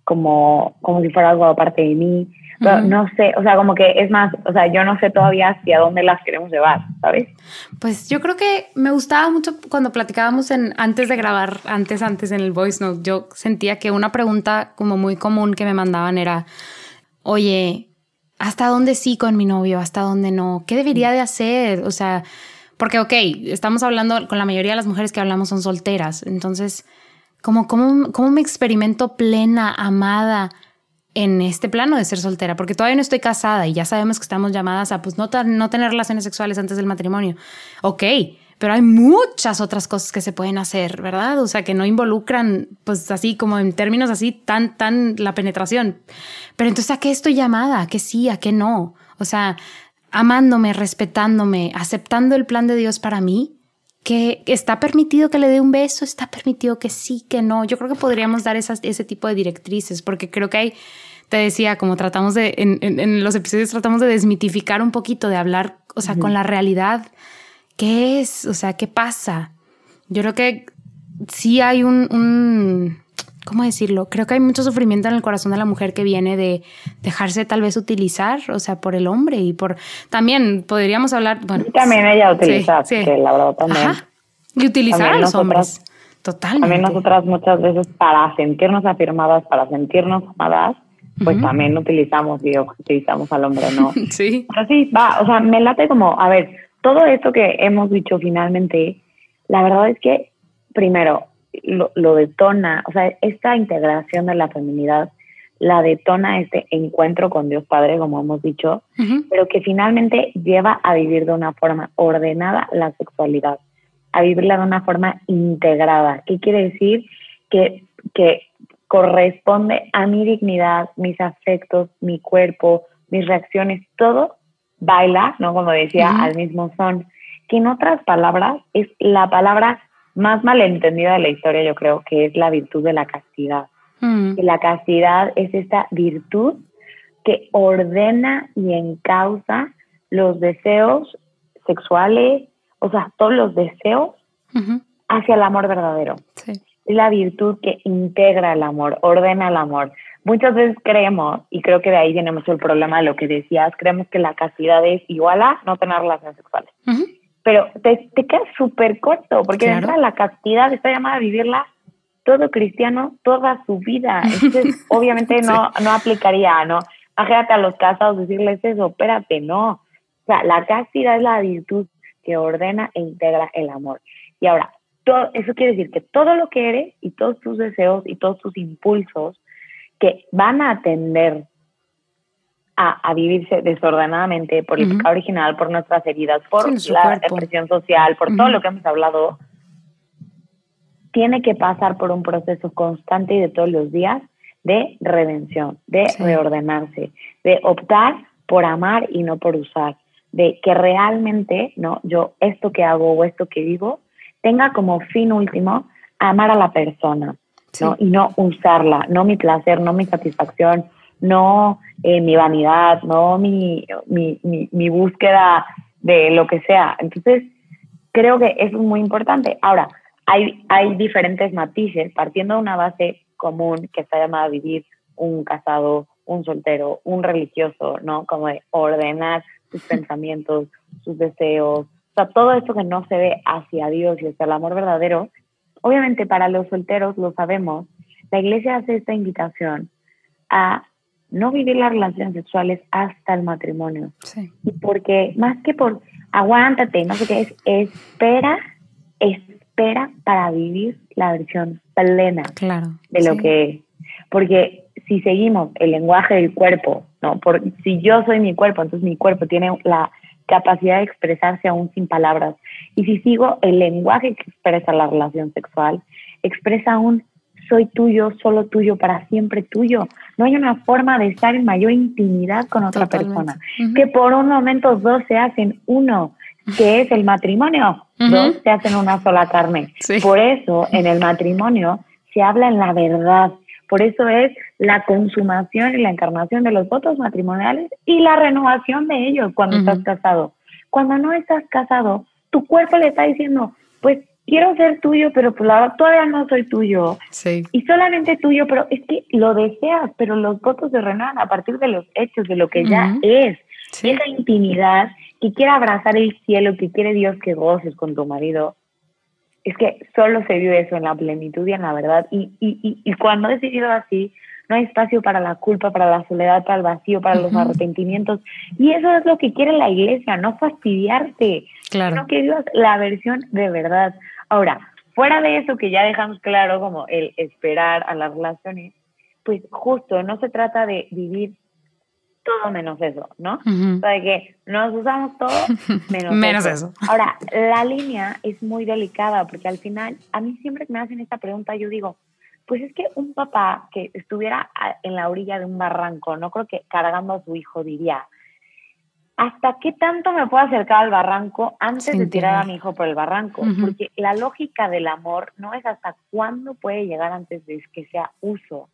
como, como si fuera algo aparte de mí? no sé, o sea, como que es más, o sea, yo no sé todavía hacia dónde las queremos llevar, ¿sabes? Pues yo creo que me gustaba mucho cuando platicábamos en, antes de grabar, antes, antes en el voice note, yo sentía que una pregunta como muy común que me mandaban era, oye, ¿hasta dónde sí con mi novio? ¿Hasta dónde no? ¿Qué debería de hacer? O sea, porque, ok, estamos hablando, con la mayoría de las mujeres que hablamos son solteras, entonces, como, ¿cómo, cómo me experimento plena, amada? en este plano de ser soltera, porque todavía no estoy casada y ya sabemos que estamos llamadas a pues no, no tener relaciones sexuales antes del matrimonio. Ok, pero hay muchas otras cosas que se pueden hacer, ¿verdad? O sea, que no involucran, pues así como en términos así, tan, tan la penetración. Pero entonces, ¿a qué estoy llamada? ¿A qué sí? ¿A qué no? O sea, amándome, respetándome, aceptando el plan de Dios para mí, que está permitido que le dé un beso, está permitido que sí, que no. Yo creo que podríamos dar esas, ese tipo de directrices, porque creo que hay te decía, como tratamos de, en, los episodios tratamos de desmitificar un poquito, de hablar, o sea, con la realidad. ¿Qué es? O sea, ¿qué pasa? Yo creo que sí hay un, un, ¿cómo decirlo? Creo que hay mucho sufrimiento en el corazón de la mujer que viene de dejarse tal vez utilizar, o sea, por el hombre y por, también podríamos hablar, bueno. también ella utiliza, que la verdad también. Y utilizar a los hombres. Totalmente. También nosotras muchas veces para sentirnos afirmadas, para sentirnos amadas, pues también utilizamos, digo, utilizamos al hombre, ¿no? sí. Pero sí, va, o sea, me late como, a ver, todo esto que hemos dicho finalmente, la verdad es que, primero, lo, lo detona, o sea, esta integración de la feminidad la detona este encuentro con Dios Padre, como hemos dicho, pero que finalmente lleva a vivir de una forma ordenada la sexualidad, a vivirla de una forma integrada. ¿Qué quiere decir? Que, que corresponde a mi dignidad, mis afectos, mi cuerpo, mis reacciones, todo baila, ¿no? Como decía, al mismo son. Que en otras palabras es la palabra más malentendida de la historia, yo creo, que es la virtud de la castidad. Mm. la castidad es esta virtud que ordena y encausa los deseos sexuales, o sea, todos los deseos hacia el amor verdadero. Sí es la virtud que integra el amor, ordena el amor. Muchas veces creemos, y creo que de ahí viene mucho el problema de lo que decías, creemos que la castidad es igual a no tener relaciones sexuales. Pero te, te queda súper corto, porque dentro de la castidad está llamada a vivirla todo cristiano toda su vida. Entonces, obviamente no, no aplicaría, ¿no? Ajéate a los casados, decirles eso, espérate, no. O sea, la castidad es la virtud que ordena e integra el amor. Y ahora, eso quiere decir que todo lo que eres y todos tus deseos y todos tus impulsos que van a atender a, vivirse desordenadamente por el pecado original, por nuestras heridas, por la depresión social, por todo lo que hemos hablado, tiene que pasar por un proceso constante y de todos los días de redención, de reordenarse, de optar por amar y no por usar, de que realmente, no, yo esto que hago o esto que vivo tenga como fin último amar a la persona, ¿no? Y no usarla, no mi placer, no mi satisfacción, no eh, mi vanidad, no mi, mi, mi, búsqueda de lo que sea. Entonces, creo que eso es muy importante. Ahora, hay, hay diferentes matices, partiendo de una base común que está llamada a vivir un casado, un soltero, un religioso, ¿no? Como de ordenar sus pensamientos, sus deseos, sea, todo esto que no se ve hacia Dios y hacia el amor verdadero, obviamente para los solteros lo sabemos, la iglesia hace esta invitación a no vivir las relaciones sexuales hasta el matrimonio. Sí. Y porque más que por aguántate, no sé qué es, espera, espera para vivir la versión plena claro, de lo que es. Porque si seguimos el lenguaje del cuerpo, ¿no? Por, si yo soy mi cuerpo, entonces mi cuerpo tiene la capacidad de expresarse aún sin palabras. Y si sigo el lenguaje que expresa la relación sexual, expresa aún soy tuyo, solo tuyo, para siempre tuyo. No hay una forma de estar en mayor intimidad con otra persona. Que por un momento dos se hacen uno, que es el matrimonio. Dos se hacen una sola carne. Por eso en el matrimonio se habla en la verdad, Por eso es la consumación y la encarnación de los votos matrimoniales y la renovación de ellos cuando estás casado. Cuando no estás casado, tu cuerpo le está diciendo, pues quiero ser tuyo, pero pues todavía no soy tuyo. Sí. Y solamente tuyo, pero es que lo deseas, pero los votos se renuevan a partir de los hechos, de lo que ya es. Esa intimidad que quiere abrazar el cielo, que quiere Dios que goces con tu marido. Es que solo se vive eso en la plenitud y en la verdad. Y, y, y, y cuando he decidido así, no hay espacio para la culpa, para la soledad, para el vacío, para los arrepentimientos. Y eso es lo que quiere la iglesia, no fastidiarte, claro. sino que vivas la versión de verdad. Ahora, fuera de eso que ya dejamos claro como el esperar a las relaciones, pues justo no se trata de vivir todo menos eso, ¿no? O sea, de que nos usamos todo menos, menos eso. Ahora, la línea es muy delicada porque al final, a mí siempre que me hacen esta pregunta, yo digo, pues es que un papá que estuviera en la orilla de un barranco, no creo que cargando a su hijo diría, ¿hasta qué tanto me puedo acercar al barranco antes de tirar a mi hijo por el barranco? Porque la lógica del amor no es hasta cuándo puede llegar antes de que sea uso,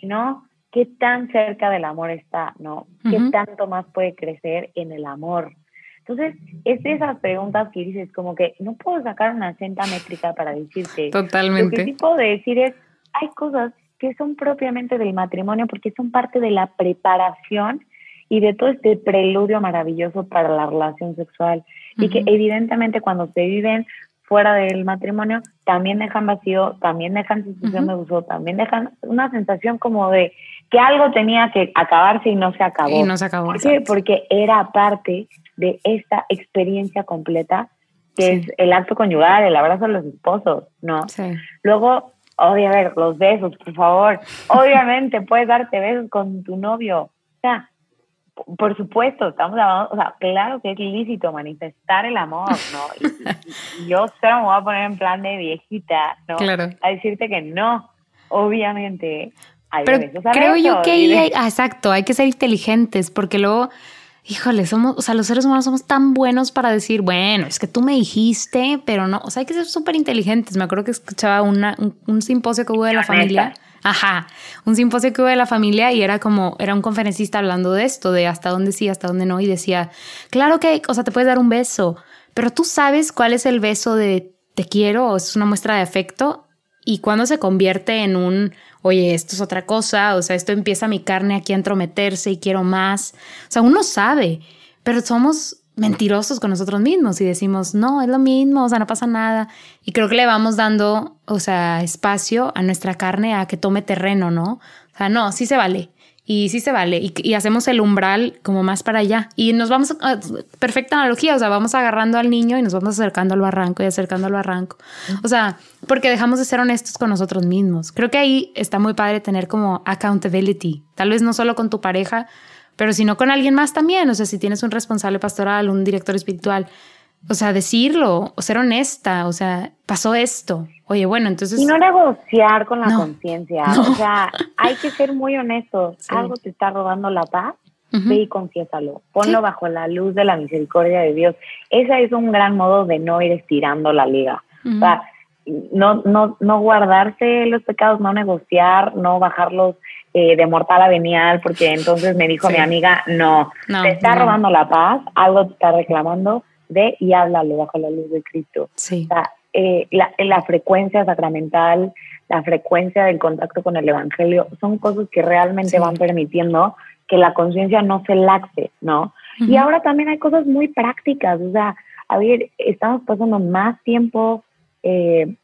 sino qué tan cerca del amor está, ¿no? ¿Qué tanto más puede crecer en el amor? Entonces, es de esas preguntas que dices como que no puedo sacar una senta métrica para decirte. Totalmente. Lo que sí puedo decir es, hay cosas que son propiamente del matrimonio porque son parte de la preparación y de todo este preludio maravilloso para la relación sexual y que evidentemente cuando se viven fuera del matrimonio también dejan vacío, también dejan sensación de uso, también dejan una sensación como de que algo tenía que acabarse y no se acabó. Y no se acabó. ¿Por qué? Porque era parte de esta experiencia completa que es el acto conyugal, el abrazo a los esposos, ¿no? Sí. Luego, obviamente, los besos, por favor. Obviamente puedes darte besos con tu novio. O sea, por supuesto, estamos hablando, o sea, claro que es ilícito manifestar el amor, ¿no? Y, yo solo me voy a poner en plan de viejita, ¿no? Claro. A decirte que no, obviamente. Hay Pero creo yo que hay, ah, exacto, hay que ser inteligentes, porque luego, híjole, somos, o sea, los seres humanos somos tan buenos para decir, bueno, es que tú me dijiste, pero no, o sea, hay que ser súper inteligentes. Me acuerdo que escuchaba una, un, simposio que hubo de la familia. Ajá, un simposio que hubo de la familia y era como, era un conferencista hablando de esto, de hasta dónde sí, hasta dónde no, y decía, claro que, o sea, te puedes dar un beso, pero tú sabes cuál es el beso de te quiero o es una muestra de afecto y cuando se convierte en un, oye, esto es otra cosa, o sea, esto empieza mi carne aquí a entrometerse y quiero más, o sea, uno sabe, pero somos mentirosos con nosotros mismos y decimos, no, es lo mismo, o sea, no pasa nada. Y creo que le vamos dando, o sea, espacio a nuestra carne a que tome terreno, ¿no? O sea, no, sí se vale. Y sí se vale. Y, hacemos el umbral como más para allá. Y nos vamos, a, perfecta analogía, o sea, vamos agarrando al niño y nos vamos acercando al barranco y acercando al barranco. O sea, porque dejamos de ser honestos con nosotros mismos. Creo que ahí está muy padre tener como accountability. Tal vez no solo con tu pareja, pero si no con alguien más también, o sea, si tienes un responsable pastoral, un director espiritual, o sea, decirlo, o ser honesta, o sea, pasó esto. Oye, bueno, entonces... Y no negociar con la conciencia, o sea, hay que ser muy honestos. Algo te está robando la paz, ve y confiésalo. Ponlo bajo la luz de la misericordia de Dios. Ese es un gran modo de no ir estirando la liga. O sea, no, no, no guardarse los pecados, no negociar, no bajarlos eh, de mortal a venial, porque entonces me dijo mi amiga, no, te está robando la paz, algo te está reclamando, ve y háblalo bajo la luz de Cristo. Sí. O sea, eh, la, la, frecuencia sacramental, la frecuencia del contacto con el Evangelio, son cosas que realmente van permitiendo que la conciencia no se laxe, ¿no? Y ahora también hay cosas muy prácticas, o sea, a ver, estamos pasando más tiempo, eh,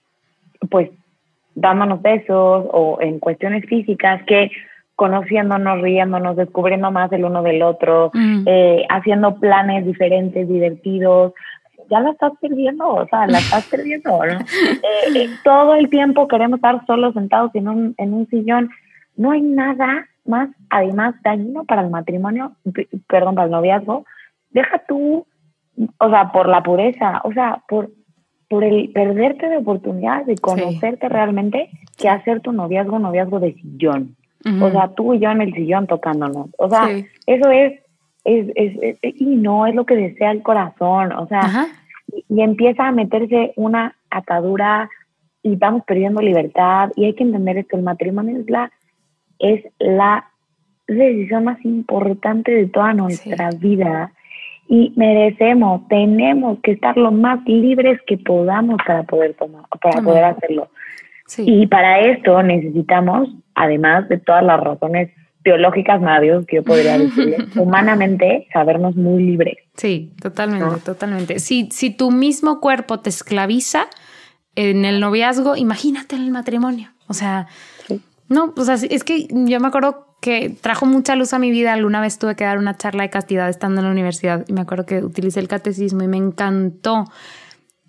pues dándonos besos o en cuestiones físicas que conociéndonos, riéndonos, descubriendo más el uno del otro, eh, haciendo planes diferentes, divertidos, ya la estás perdiendo, o sea, la estás perdiendo, ¿no? Eh, eh, todo el tiempo queremos estar solos sentados en un, en un sillón. No hay nada más, además, dañino para el matrimonio, perdón, para el noviazgo. Deja tú, o sea, por la pureza, o sea, por por el perderte de oportunidad de conocerte realmente que hacer tu noviazgo noviazgo de sillón. O sea, tú y yo en el sillón tocándonos. O sea, eso es, es, es, y no es lo que desea el corazón. O sea, y, empieza a meterse una atadura y vamos perdiendo libertad. Y hay que entender que el matrimonio es la es la decisión más importante de toda nuestra vida y merecemos, tenemos que estar lo más libres que podamos para poder tomar, para poder hacerlo. Y para esto necesitamos, además de todas las razones biológicas, maravillosas que yo podría decir, humanamente sabernos muy libres. Sí, totalmente, totalmente. Si, si tu mismo cuerpo te esclaviza en el noviazgo, imagínate en el matrimonio. O sea, no, o sea, es que yo me acuerdo que trajo mucha luz a mi vida. Alguna vez tuve que dar una charla de castidad estando en la universidad y me acuerdo que utilicé el catecismo y me encantó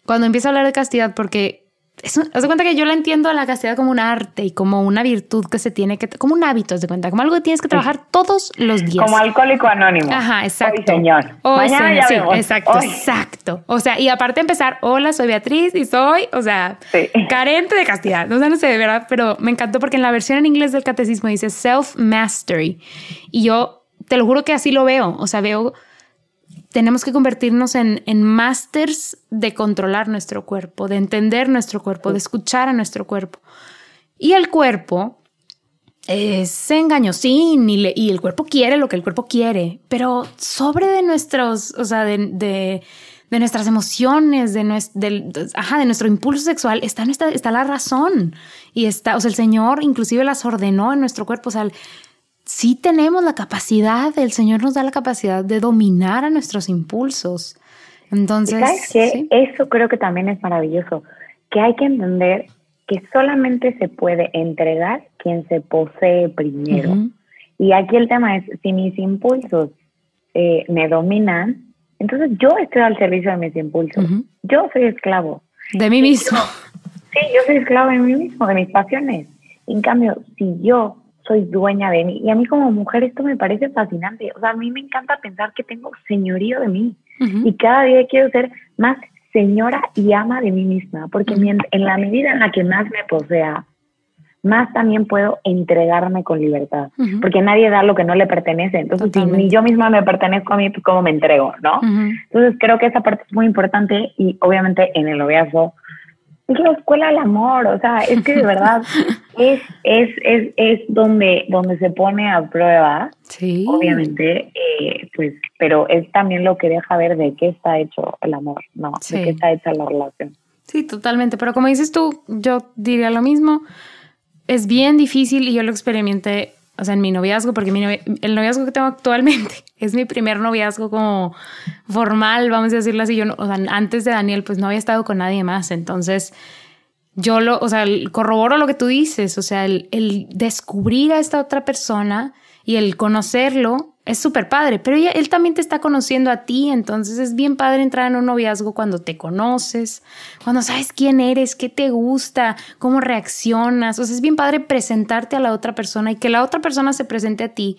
cuando empiezo a hablar de castidad porque es haz de cuenta que yo la entiendo a la castidad como un arte y como una virtud que se tiene que, como un hábito, haz de cuenta, como algo que tienes que trabajar todos los días. Como alcohólico anónimo. Ajá, exacto. Hoy, señor. Hoy, señor. sí, exacto, exacto. O sea, y aparte empezar, hola, soy Beatriz y soy, o sea, carente de castidad. O sea, no sé, de verdad, pero me encantó porque en la versión en inglés del catecismo dice self-mastery. Y yo te lo juro que así lo veo. O sea, veo tenemos que convertirnos en, en masters de controlar nuestro cuerpo, de entender nuestro cuerpo, de escuchar a nuestro cuerpo. Y el cuerpo es engañosín y, y el cuerpo quiere lo que el cuerpo quiere, pero sobre de nuestros, o sea, de, de, de nuestras emociones, de, nuestro, de, ajá, de nuestro impulso sexual, está, nuestra, está la razón. Y está, o sea, el Señor inclusive las ordenó en nuestro cuerpo. O sea, sí tenemos la capacidad, el Señor nos da la capacidad de dominar a nuestros impulsos. Entonces, ¿sabes qué? Eso creo que también es maravilloso, que hay que entender que solamente se puede entregar quien se posee primero. Y aquí el tema es, si mis impulsos eh, me dominan, entonces yo estoy al servicio de mis impulsos. Yo soy esclavo. De mí mismo. sí, yo soy esclavo de mí mismo, de mis pasiones. En cambio, si yo soy dueña de mí. Y a mí como mujer esto me parece fascinante. O sea, a mí me encanta pensar que tengo señorío de mí. Y cada día quiero ser más señora y ama de mí misma, porque en la medida en la que más me posea, más también puedo entregarme con libertad, porque nadie da lo que no le pertenece. Entonces, si ni yo misma me pertenezco a mí, pues cómo me entrego, ¿no? Entonces, creo que esa parte es muy importante y obviamente en el noviazgo es la escuela del amor, o sea, es que de verdad es, es, es, es donde, donde se pone a prueba, sí. obviamente, eh, pues, pero es también lo que deja ver de qué está hecho el amor, ¿no? De qué está hecha la relación. Sí, totalmente, pero como dices tú, yo diría lo mismo, es bien difícil y yo lo experimenté o sea, en mi noviazgo, porque mi el noviazgo que tengo actualmente es mi primer noviazgo como formal, vamos a decirlo así. Yo, o sea, antes de Daniel, pues no había estado con nadie más. Entonces, yo lo, o sea, corroboro lo que tú dices, o sea, el descubrir a esta otra persona y el conocerlo es súper padre, pero él también te está conociendo a ti, entonces es bien padre entrar en un noviazgo cuando te conoces, cuando sabes quién eres, qué te gusta, cómo reaccionas, o sea, es bien padre presentarte a la otra persona y que la otra persona se presente a ti,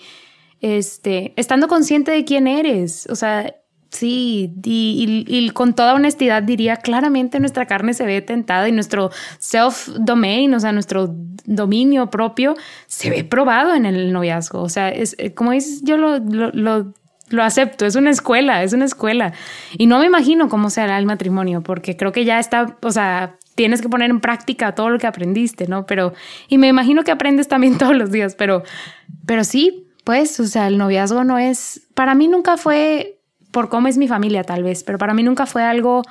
este, estando consciente de quién eres, o sea, Sí, y, con toda honestidad diría, claramente nuestra carne se ve tentada y nuestro self-domain, o sea, nuestro dominio propio, se ve probado en el noviazgo. O sea, es, eh, como dices, yo lo, lo, lo, acepto, es una escuela, es una escuela. Y no me imagino cómo será el matrimonio, porque creo que ya está, o sea, tienes que poner en práctica todo lo que aprendiste, ¿no? Pero, y me imagino que aprendes también todos los días, pero, pero sí, pues, o sea, el noviazgo no es, para mí nunca fue por cómo es mi familia tal vez, pero para mí nunca fue algo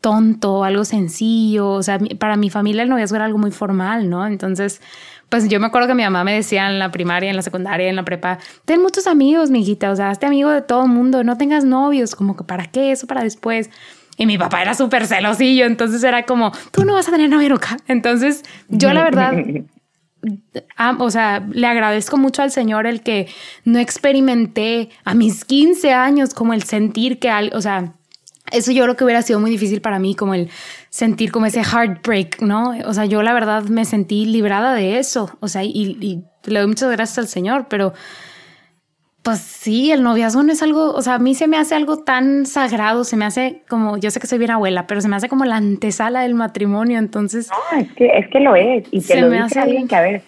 tonto, algo sencillo, o sea, para mi familia el noviazgo era algo muy formal, ¿no? Entonces, pues yo me acuerdo que mi mamá me decía en la primaria, en la secundaria, en la prepa, ten muchos amigos, mijita, o sea, hazte amigo de todo el mundo, no tengas novios, como que para qué, eso para después. Y mi papá era súper celosillo, entonces era como, tú no vas a tener novio nunca. Entonces, yo la verdad o sea, le agradezco mucho al Señor el que no experimenté a mis 15 años como el sentir que, o sea, eso yo creo que hubiera sido muy difícil para mí, como el sentir como ese heartbreak, ¿no? O sea, yo la verdad me sentí librada de eso, o sea, y, y le doy muchas gracias al Señor, pero pues sí, el noviazgo no es algo, o sea, a mí se me hace algo tan sagrado, se me hace como, yo sé que soy bien abuela, pero se me hace como la antesala del matrimonio, entonces... No, es que, es que lo es, y te lo dice hace... alguien que, a ver,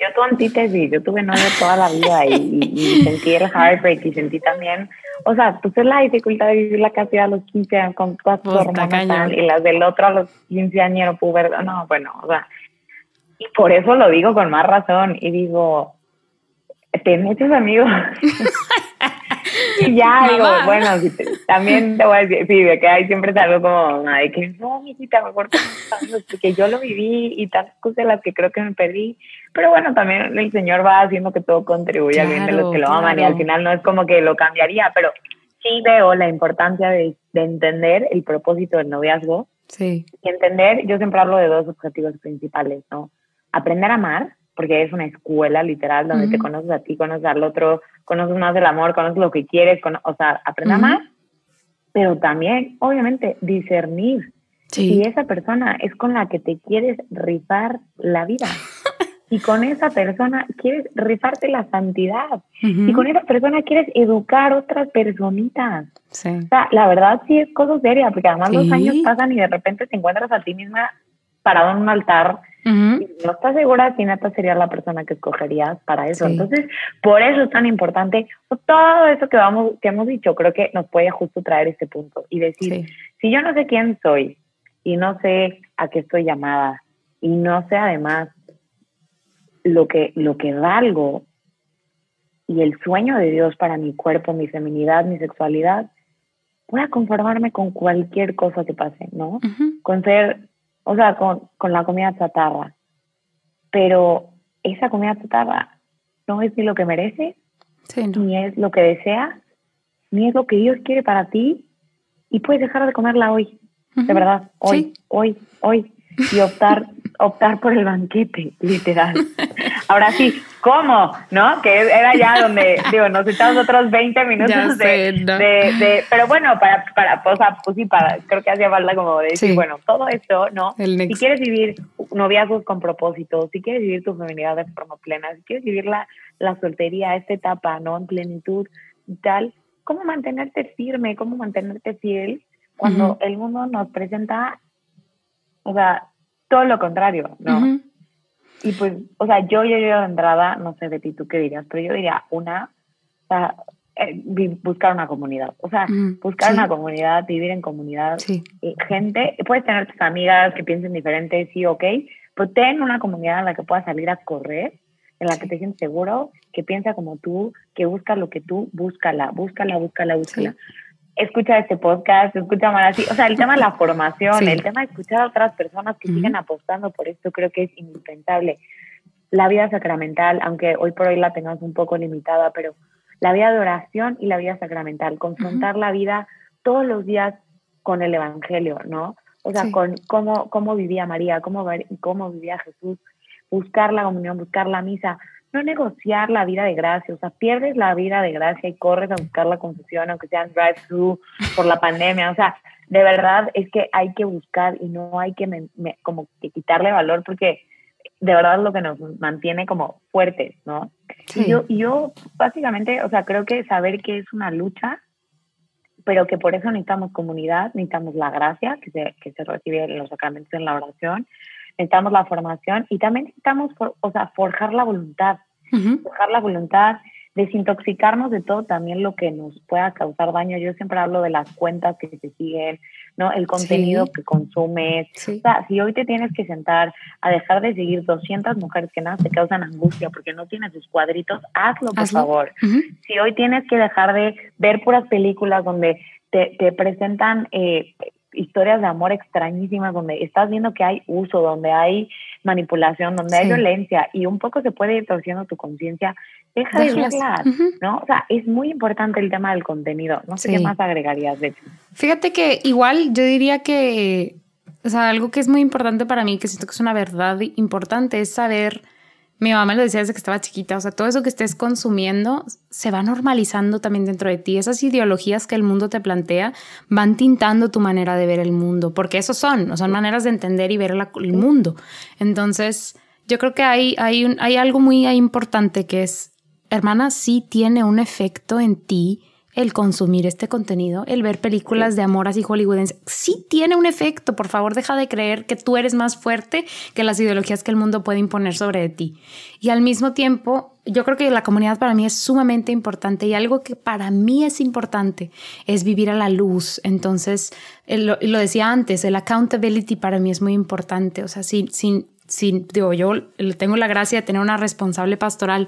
yo tu antítesis, yo tuve novio toda la vida y, sentí el heartbreak y sentí también, o sea, pues es la dificultad de vivir la castidad a los 15 años con todas tus hormonas y las del otro a los 15 años no, bueno, o sea, y por eso lo digo con más razón y digo, te metes amigos. y ya, digo, bueno, también te voy a decir, sí, de que hay siempre algo como, de que no, mijita, mejor porque yo lo viví y tantas cosas las que creo que me perdí. Pero bueno, también el Señor va haciendo que todo contribuya al bien de los que lo aman y al final no es como que lo cambiaría, pero sí veo la importancia de, de entender el propósito del noviazgo. Sí. Y entender, yo siempre hablo de dos objetivos principales, ¿no? Aprender a amar, porque es una escuela literal donde te conoces a ti, conoces al otro, conoces más del amor, conoces lo que quieres, o sea, aprender a amar, pero también, obviamente, discernir si esa persona es con la que te quieres rifar la vida. y con esa persona quieres rifarte la santidad. Y con esa persona quieres educar otras personitas. Sí. O sea, la verdad sí es cosa seria, porque además los años pasan y de repente te encuentras a ti misma parado en un altar y no estás segura si neta sería la persona que escogerías para eso. Entonces, por eso es tan importante todo eso que, vamos, que hemos dicho. Creo que nos puede justo traer este punto y decir, si yo no sé quién soy y no sé a qué estoy llamada y no sé además lo que, lo que valgo y el sueño de Dios para mi cuerpo, mi feminidad, mi sexualidad, voy a conformarme con cualquier cosa que pase, ¿no? Con ser, o sea, con, con la comida chatarra. Pero esa comida chatarra no es ni lo que merece, ni es lo que deseas, ni es lo que Dios quiere para ti, y puedes dejar de comerla hoy, de verdad, hoy, hoy, hoy, y optar optar por el banquete, literal. Ahora sí, ¿cómo? ¿No? Que era ya donde, digo, nos echamos otros 20 minutos de, de, Pero bueno, para, para, o sea, pues sí, para, creo que hacía falta como decir, bueno, todo esto, ¿no? Si quieres vivir noviazgos con propósito, si quieres vivir tu feminidad de forma plena, si quieres vivir la, la soltería, esta etapa, ¿no? En plenitud y tal, ¿cómo mantenerte firme? ¿Cómo mantenerte fiel cuando el mundo nos presenta, o sea, todo lo contrario, ¿no? Y pues, o sea, yo, yo, yo de entrada, no sé de ti tú qué dirías, pero yo diría una, o sea, eh, buscar una comunidad, o sea, buscar una comunidad, vivir en comunidad, sí. gente, puedes tener tus amigas que piensen diferente, sí, ok, pero ten una comunidad en la que puedas salir a correr, en la que te sientes seguro, que piensa como tú, que busca lo que tú, búscala, búscala, búscala, búscala escucha este podcast, escucha más así. O sea, el tema de la formación, el tema de escuchar a otras personas que siguen apostando por esto, creo que es indispensable. La vida sacramental, aunque hoy por hoy la tengamos un poco limitada, pero la vida de oración y la vida sacramental, confrontar la vida todos los días con el Evangelio, ¿no? O sea, con cómo, cómo vivía María, cómo, cómo vivía Jesús, buscar la comunión, buscar la misa no negociar la vida de gracia, o sea, pierdes la vida de gracia y corres a buscar la confesión, aunque sea en drive-thru por la pandemia, o sea, de verdad es que hay que buscar y no hay que como que quitarle valor porque de verdad es lo que nos mantiene como fuertes, ¿no? Y yo, yo básicamente, o sea, creo que saber que es una lucha, pero que por eso necesitamos comunidad, necesitamos la gracia que se, que se recibe en los sacramentos en la oración, necesitamos la formación y también necesitamos, o sea, forjar la voluntad, forjar la voluntad, desintoxicarnos de todo también lo que nos pueda causar daño. Yo siempre hablo de las cuentas que se siguen, ¿no? El contenido que consumes. O sea, si hoy te tienes que sentar a dejar de seguir 200 mujeres que nada te causan angustia porque no tienes sus cuadritos, hazlo, por favor. Si hoy tienes que dejar de ver puras películas donde te, te presentan eh, historias de amor extrañísimas donde estás viendo que hay uso, donde hay manipulación, donde hay violencia y un poco se puede ir torciendo tu conciencia, deja de verlas, ¿no? O sea, es muy importante el tema del contenido. No sé qué más agregarías, de hecho. Fíjate que igual yo diría que, o sea, algo que es muy importante para mí, que siento que es una verdad importante, es saber mi mamá lo decía desde que estaba chiquita, o sea, todo eso que estés consumiendo se va normalizando también dentro de ti. Esas ideologías que el mundo te plantea van tintando tu manera de ver el mundo, porque eso son, son maneras de entender y ver el mundo. Entonces, yo creo que hay, hay, hay algo muy importante que es, hermana, sí tiene un efecto en ti el consumir este contenido, el ver películas de amor así hollywoodense, sí tiene un efecto. Por favor, deja de creer que tú eres más fuerte que las ideologías que el mundo puede imponer sobre ti. Y al mismo tiempo, yo creo que la comunidad para mí es sumamente importante y algo que para mí es importante es vivir a la luz. Entonces, lo, lo decía antes, el accountability para mí es muy importante. O sea, sin, sin si, digo, yo tengo la gracia de tener una responsable pastoral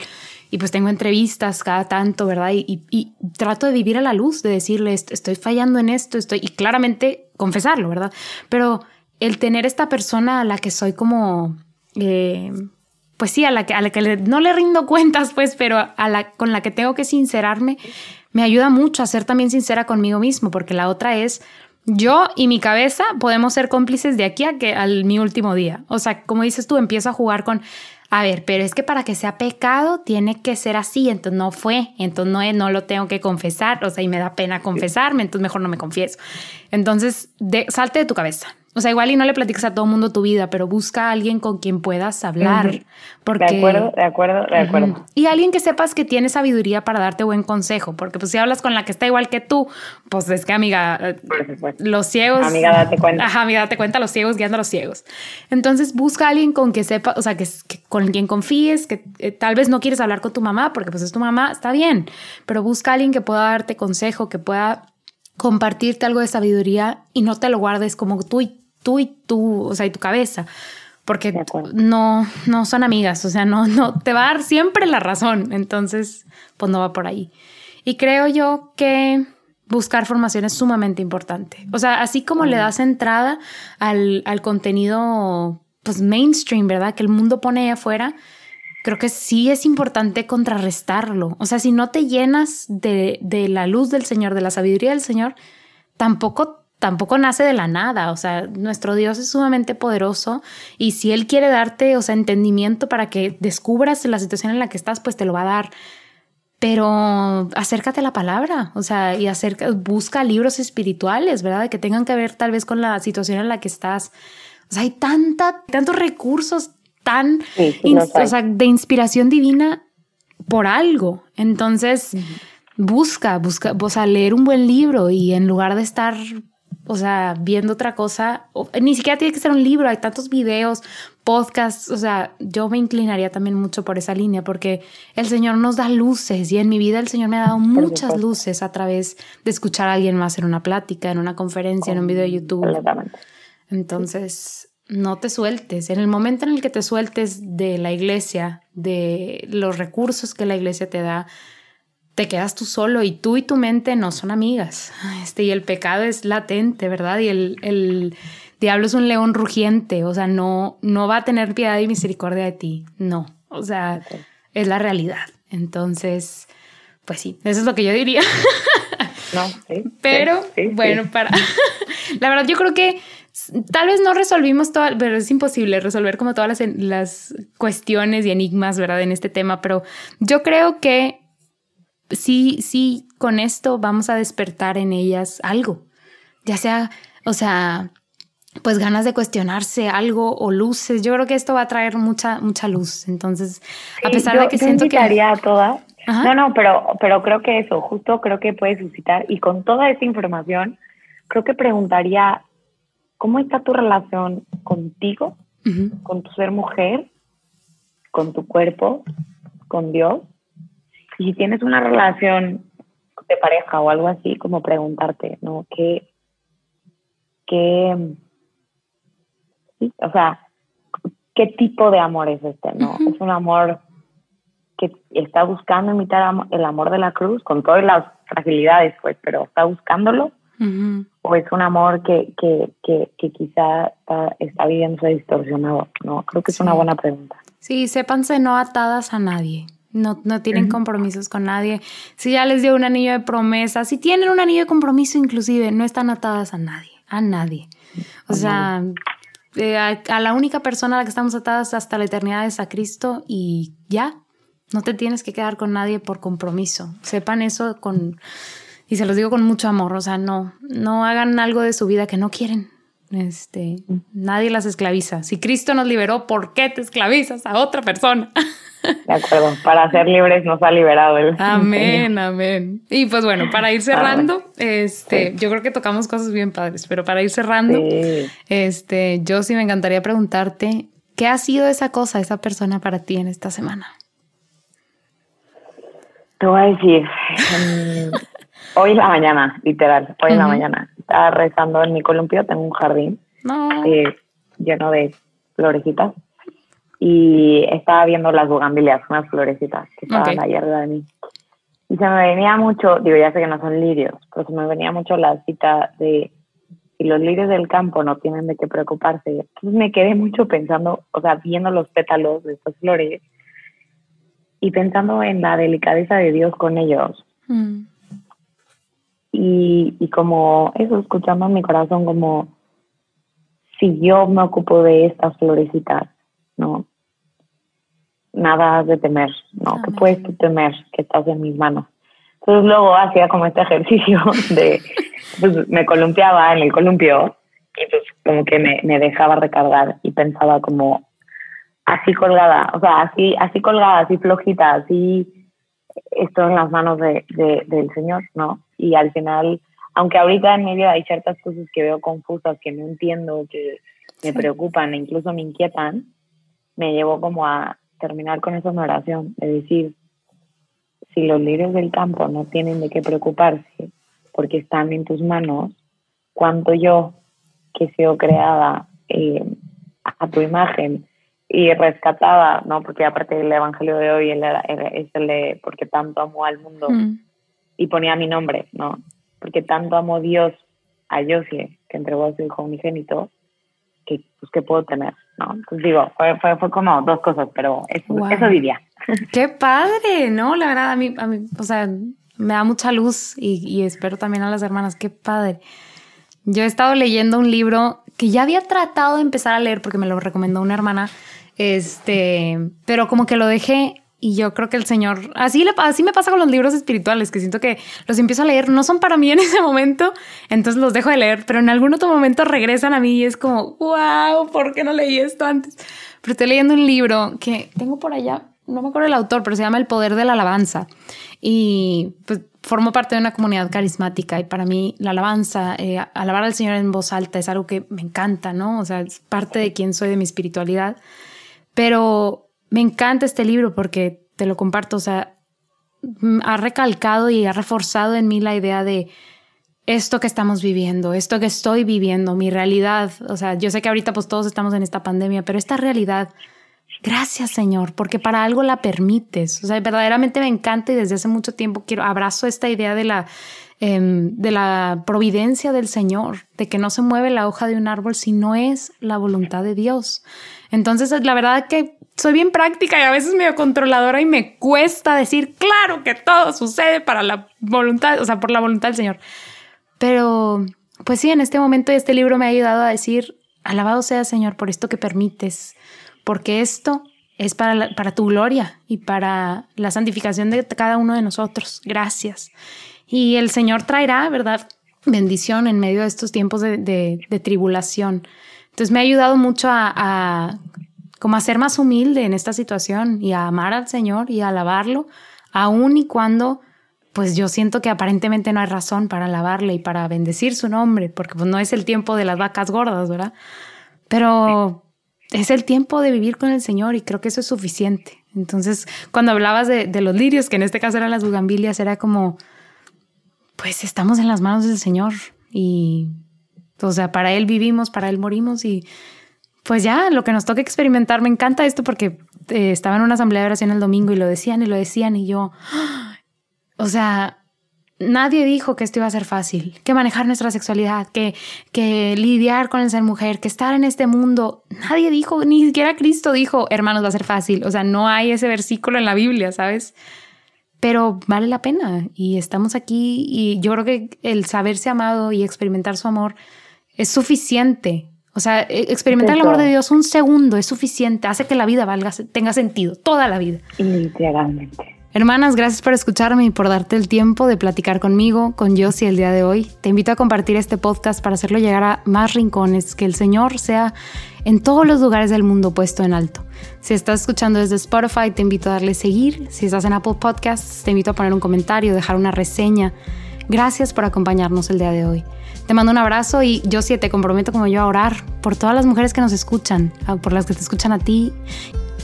y pues tengo entrevistas cada tanto, ¿verdad? Y, trato de vivir a la luz, de decirle, estoy fallando en esto, estoy, y claramente confesarlo, ¿verdad? Pero el tener esta persona a la que soy como, eh, pues sí, a la que, a la que no le rindo cuentas, pues, pero a la, con la que tengo que sincerarme, me ayuda mucho a ser también sincera conmigo mismo, porque la otra es, yo y mi cabeza podemos ser cómplices de aquí a que al mi último día. O sea, como dices tú, empiezo a jugar con, a ver, pero es que para que sea pecado tiene que ser así, entonces no fue, entonces no, no lo tengo que confesar, o sea, y me da pena confesarme, entonces mejor no me confieso. Entonces, de, salte de tu cabeza, o sea, igual y no le platicas a todo el mundo tu vida, pero busca a alguien con quien puedas hablar. porque, de acuerdo, de acuerdo, de acuerdo. Y alguien que sepas que tiene sabiduría para darte buen consejo, porque pues si hablas con la que está igual que tú, pues es que amiga, los ciegos... Amiga, date cuenta. Ajá, amiga, date cuenta, los ciegos guiando a los ciegos. Entonces busca a alguien con que sepa, o sea, que, con quien confíes, que eh, tal vez no quieres hablar con tu mamá, porque pues es tu mamá, está bien, pero busca a alguien que pueda darte consejo, que pueda compartirte algo de sabiduría y no te lo guardes como tú y tú y tú, o sea, y tu cabeza, porque no, no son amigas, o sea, no, no, te va a dar siempre la razón, entonces, pues no va por ahí. Y creo yo que buscar formación es sumamente importante. O sea, así como le das entrada al, al, contenido, pues mainstream, ¿verdad? Que el mundo pone ahí afuera, creo que sí es importante contrarrestarlo. O sea, si no te llenas de, de la luz del Señor, de la sabiduría del Señor, tampoco tampoco nace de la nada, o sea, nuestro Dios es sumamente poderoso y si Él quiere darte, o sea, entendimiento para que descubras la situación en la que estás, pues te lo va a dar. Pero acércate a la palabra, o sea, y acerca, busca libros espirituales, ¿verdad? Que tengan que ver tal vez con la situación en la que estás. O sea, hay tanta, tantos recursos tan, o sea, de inspiración divina por algo. Entonces, busca, busca, o sea, leer un buen libro y en lugar de estar o sea, viendo otra cosa, ni siquiera tiene que ser un libro, hay tantos videos, podcasts, o sea, yo me inclinaría también mucho por esa línea porque el Señor nos da luces y en mi vida el Señor me ha dado muchas luces a través de escuchar a alguien más en una plática, en una conferencia, en un video de YouTube. Entonces, no te sueltes. En el momento en el que te sueltes de la iglesia, de los recursos que la iglesia te da, te quedas tú solo y tú y tu mente no son amigas. Este, y el pecado es latente, ¿verdad? Y el, el diablo es un león rugiente, o sea, no, no va a tener piedad y misericordia de ti, no, o sea, es la realidad. Entonces, pues sí, eso es lo que yo diría. No, sí, Pero bueno, para... la verdad yo creo que tal vez no resolvimos todo, pero es imposible resolver como todas las, las cuestiones y enigmas, ¿verdad? En este tema, pero yo creo que sí, sí, con esto vamos a despertar en ellas algo, ya sea, o sea, pues ganas de cuestionarse algo o luces. Yo creo que esto va a traer mucha, mucha luz. Entonces, a pesar de que siento que... a todas. No, no, pero, pero creo que eso, justo creo que puede suscitar. Y con toda esta información, creo que preguntaría, ¿cómo está tu relación contigo, con tu ser mujer, con tu cuerpo, con Dios? Y si tienes una relación de pareja o algo así, como preguntarte, ¿no? ¿Qué, qué, o sea, qué tipo de amor es este, ¿no? Es un amor que está buscando imitar el amor de la cruz con todas las fragilidades, pues, pero está buscándolo. ¿O es un amor que, que, que, que quizá está, está viviéndose distorsionado? ¿no? Creo que es una buena pregunta. Sí, sépanse no atadas a nadie. No, no tienen compromisos con nadie. Si ya les dio un anillo de promesa, si tienen un anillo de compromiso inclusive, no están atadas a nadie, a nadie. O sea, eh, a, la única persona a la que estamos atadas hasta la eternidad es a Cristo y ya, no te tienes que quedar con nadie por compromiso. Sepan eso con, y se los digo con mucho amor, o sea, no, no hagan algo de su vida que no quieren. Este, nadie las esclaviza. Si Cristo nos liberó, ¿por qué te esclavizas a otra persona? De acuerdo, para ser libres nos ha liberado el Amén, amén. Y pues bueno, para ir cerrando, este, yo creo que tocamos cosas bien padres, pero para ir cerrando, este, yo sí me encantaría preguntarte, ¿qué ha sido esa cosa, esa persona para ti en esta semana? Te voy a decir, hoy en la mañana, literal, hoy en la mañana, estaba rezando en mi columpio, tengo un jardín eh, lleno de florecitas y estaba viendo las bugambilias, unas florecitas que estaban ahí arriba de mí. Y se me venía mucho, digo, ya sé que no son lirios, pero se me venía mucho la cita de si los lirios del campo no tienen de qué preocuparse. Entonces me quedé mucho pensando, o sea, viendo los pétalos de estas flores y pensando en la delicadeza de Dios con ellos. Mm. Y, y como eso, escuchando en mi corazón como si yo me ocupo de estas florecitas, ¿no? nada de temer, ¿no? Que puedes tú temer que estás en mis manos. Entonces luego hacía como este ejercicio de, pues me columpiaba en el columpio y pues como que me, me dejaba recargar y pensaba como así colgada, o sea, así, así colgada, así flojita, así estoy en las manos de, de, del Señor, ¿no? Y al final, aunque ahorita en mi vida hay ciertas cosas que veo confusas, que no entiendo, que me preocupan e incluso me inquietan, me llevo como a, terminar con esa oración, de decir, si los líderes del campo no tienen de qué preocuparse porque están en tus manos, cuanto yo, que he sido creada eh, a tu imagen y rescatada, ¿no? Porque aparte el evangelio de hoy es el de porque tanto amo al mundo mm. Y ponía mi nombre, ¿no? Porque tanto amo Dios a Josie, que entregó a su hijo unigénito, que, pues, que puedo tener, ¿no? Pues digo, fue, fue, fue como dos cosas, pero eso, eso diría. Qué padre, ¿no? La verdad, a mí, a mí, o sea, me da mucha luz y, y espero también a las hermanas, qué padre. Yo he estado leyendo un libro que ya había tratado de empezar a leer porque me lo recomendó una hermana, este, pero como que lo dejé y yo creo que el Señor, así, le, así me pasa con los libros espirituales, que siento que los empiezo a leer, no son para mí en ese momento, entonces los dejo de leer, pero en algún otro momento regresan a mí y es como, wow, ¿por qué no leí esto antes? Pero estoy leyendo un libro que tengo por allá, no me acuerdo el autor, pero se llama El Poder de la Alabanza. Y pues formo parte de una comunidad carismática y para mí la alabanza, eh, alabar al Señor en voz alta es algo que me encanta, ¿no? O sea, es parte de quién soy, de mi espiritualidad. Pero me encanta este libro porque te lo comparto, o sea, ha recalcado y ha reforzado en mí la idea de esto que estamos viviendo, esto que estoy viviendo, mi realidad. O sea, yo sé que ahorita pues todos estamos en esta pandemia, pero esta realidad, gracias Señor, porque para algo la permites. O sea, verdaderamente me encanta y desde hace mucho tiempo quiero, abrazo esta idea de la, em, de la providencia del Señor, de que no se mueve la hoja de un árbol si no es la voluntad de Dios. Entonces, la verdad que soy bien práctica y a veces medio controladora y me cuesta decir, claro que todo sucede para la voluntad, o sea, por la voluntad del Señor. Pero, pues sí, en este momento este libro me ha ayudado a decir, alabado sea Señor por esto que permites, porque esto es para, para tu gloria y para la santificación de cada uno de nosotros. Gracias. Y el Señor traerá, ¿verdad? Bendición en medio de estos tiempos de, de, tribulación. Entonces me ha ayudado mucho a como a ser más humilde en esta situación y a amar al Señor y a alabarlo, aun y cuando pues yo siento que aparentemente no hay razón para alabarle y para bendecir su nombre, porque pues no es el tiempo de las vacas gordas, ¿verdad? Pero es el tiempo de vivir con el Señor y creo que eso es suficiente. Entonces, cuando hablabas de, de los lirios, que en este caso eran las bugambilias, era como, pues estamos en las manos del Señor y, o sea, para Él vivimos, para Él morimos y pues ya, lo que nos toca experimentar, me encanta esto porque eh, estaba en una asamblea de oración el domingo y lo decían y lo decían y yo, o sea, nadie dijo que esto iba a ser fácil, que manejar nuestra sexualidad, que, que lidiar con el ser mujer, que estar en este mundo, nadie dijo, ni siquiera Cristo dijo, hermanos, va a ser fácil, o sea, no hay ese versículo en la Biblia, ¿sabes? Pero vale la pena y estamos aquí y yo creo que el saberse amado y experimentar su amor es suficiente o sea, e, experimentar el amor de Dios un segundo es suficiente, hace que la vida valga, tenga sentido, toda la vida. Literalmente. Hermanas, gracias por escucharme y por darte el tiempo de platicar conmigo, con Josie el día de hoy. Te invito a compartir este podcast para hacerlo llegar a más rincones, que el Señor sea en todos los lugares del mundo puesto en alto. Si estás escuchando desde Spotify, te invito a darle seguir. Si estás en Apple Podcasts, te invito a poner un comentario, dejar una reseña. Gracias por acompañarnos el día de hoy. Te mando un abrazo y yo sí te comprometo como yo a orar por todas las mujeres que nos escuchan, por las que te escuchan a ti,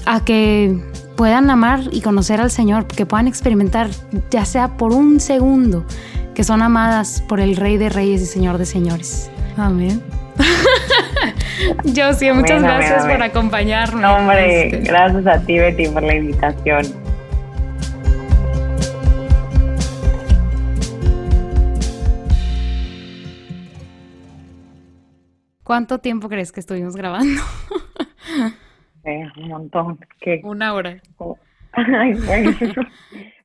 a que puedan amar y conocer al Señor, que puedan experimentar, ya sea por un segundo, que son amadas por el Rey de Reyes y Señor de Señores. Amén. Yo sí, muchas gracias por acompañarme. No, hombre, este. gracias a ti, Betty, por la invitación. ¿Cuánto tiempo crees que estuvimos grabando? Eh, un montón. ¿Qué? Una hora. Ay, bueno.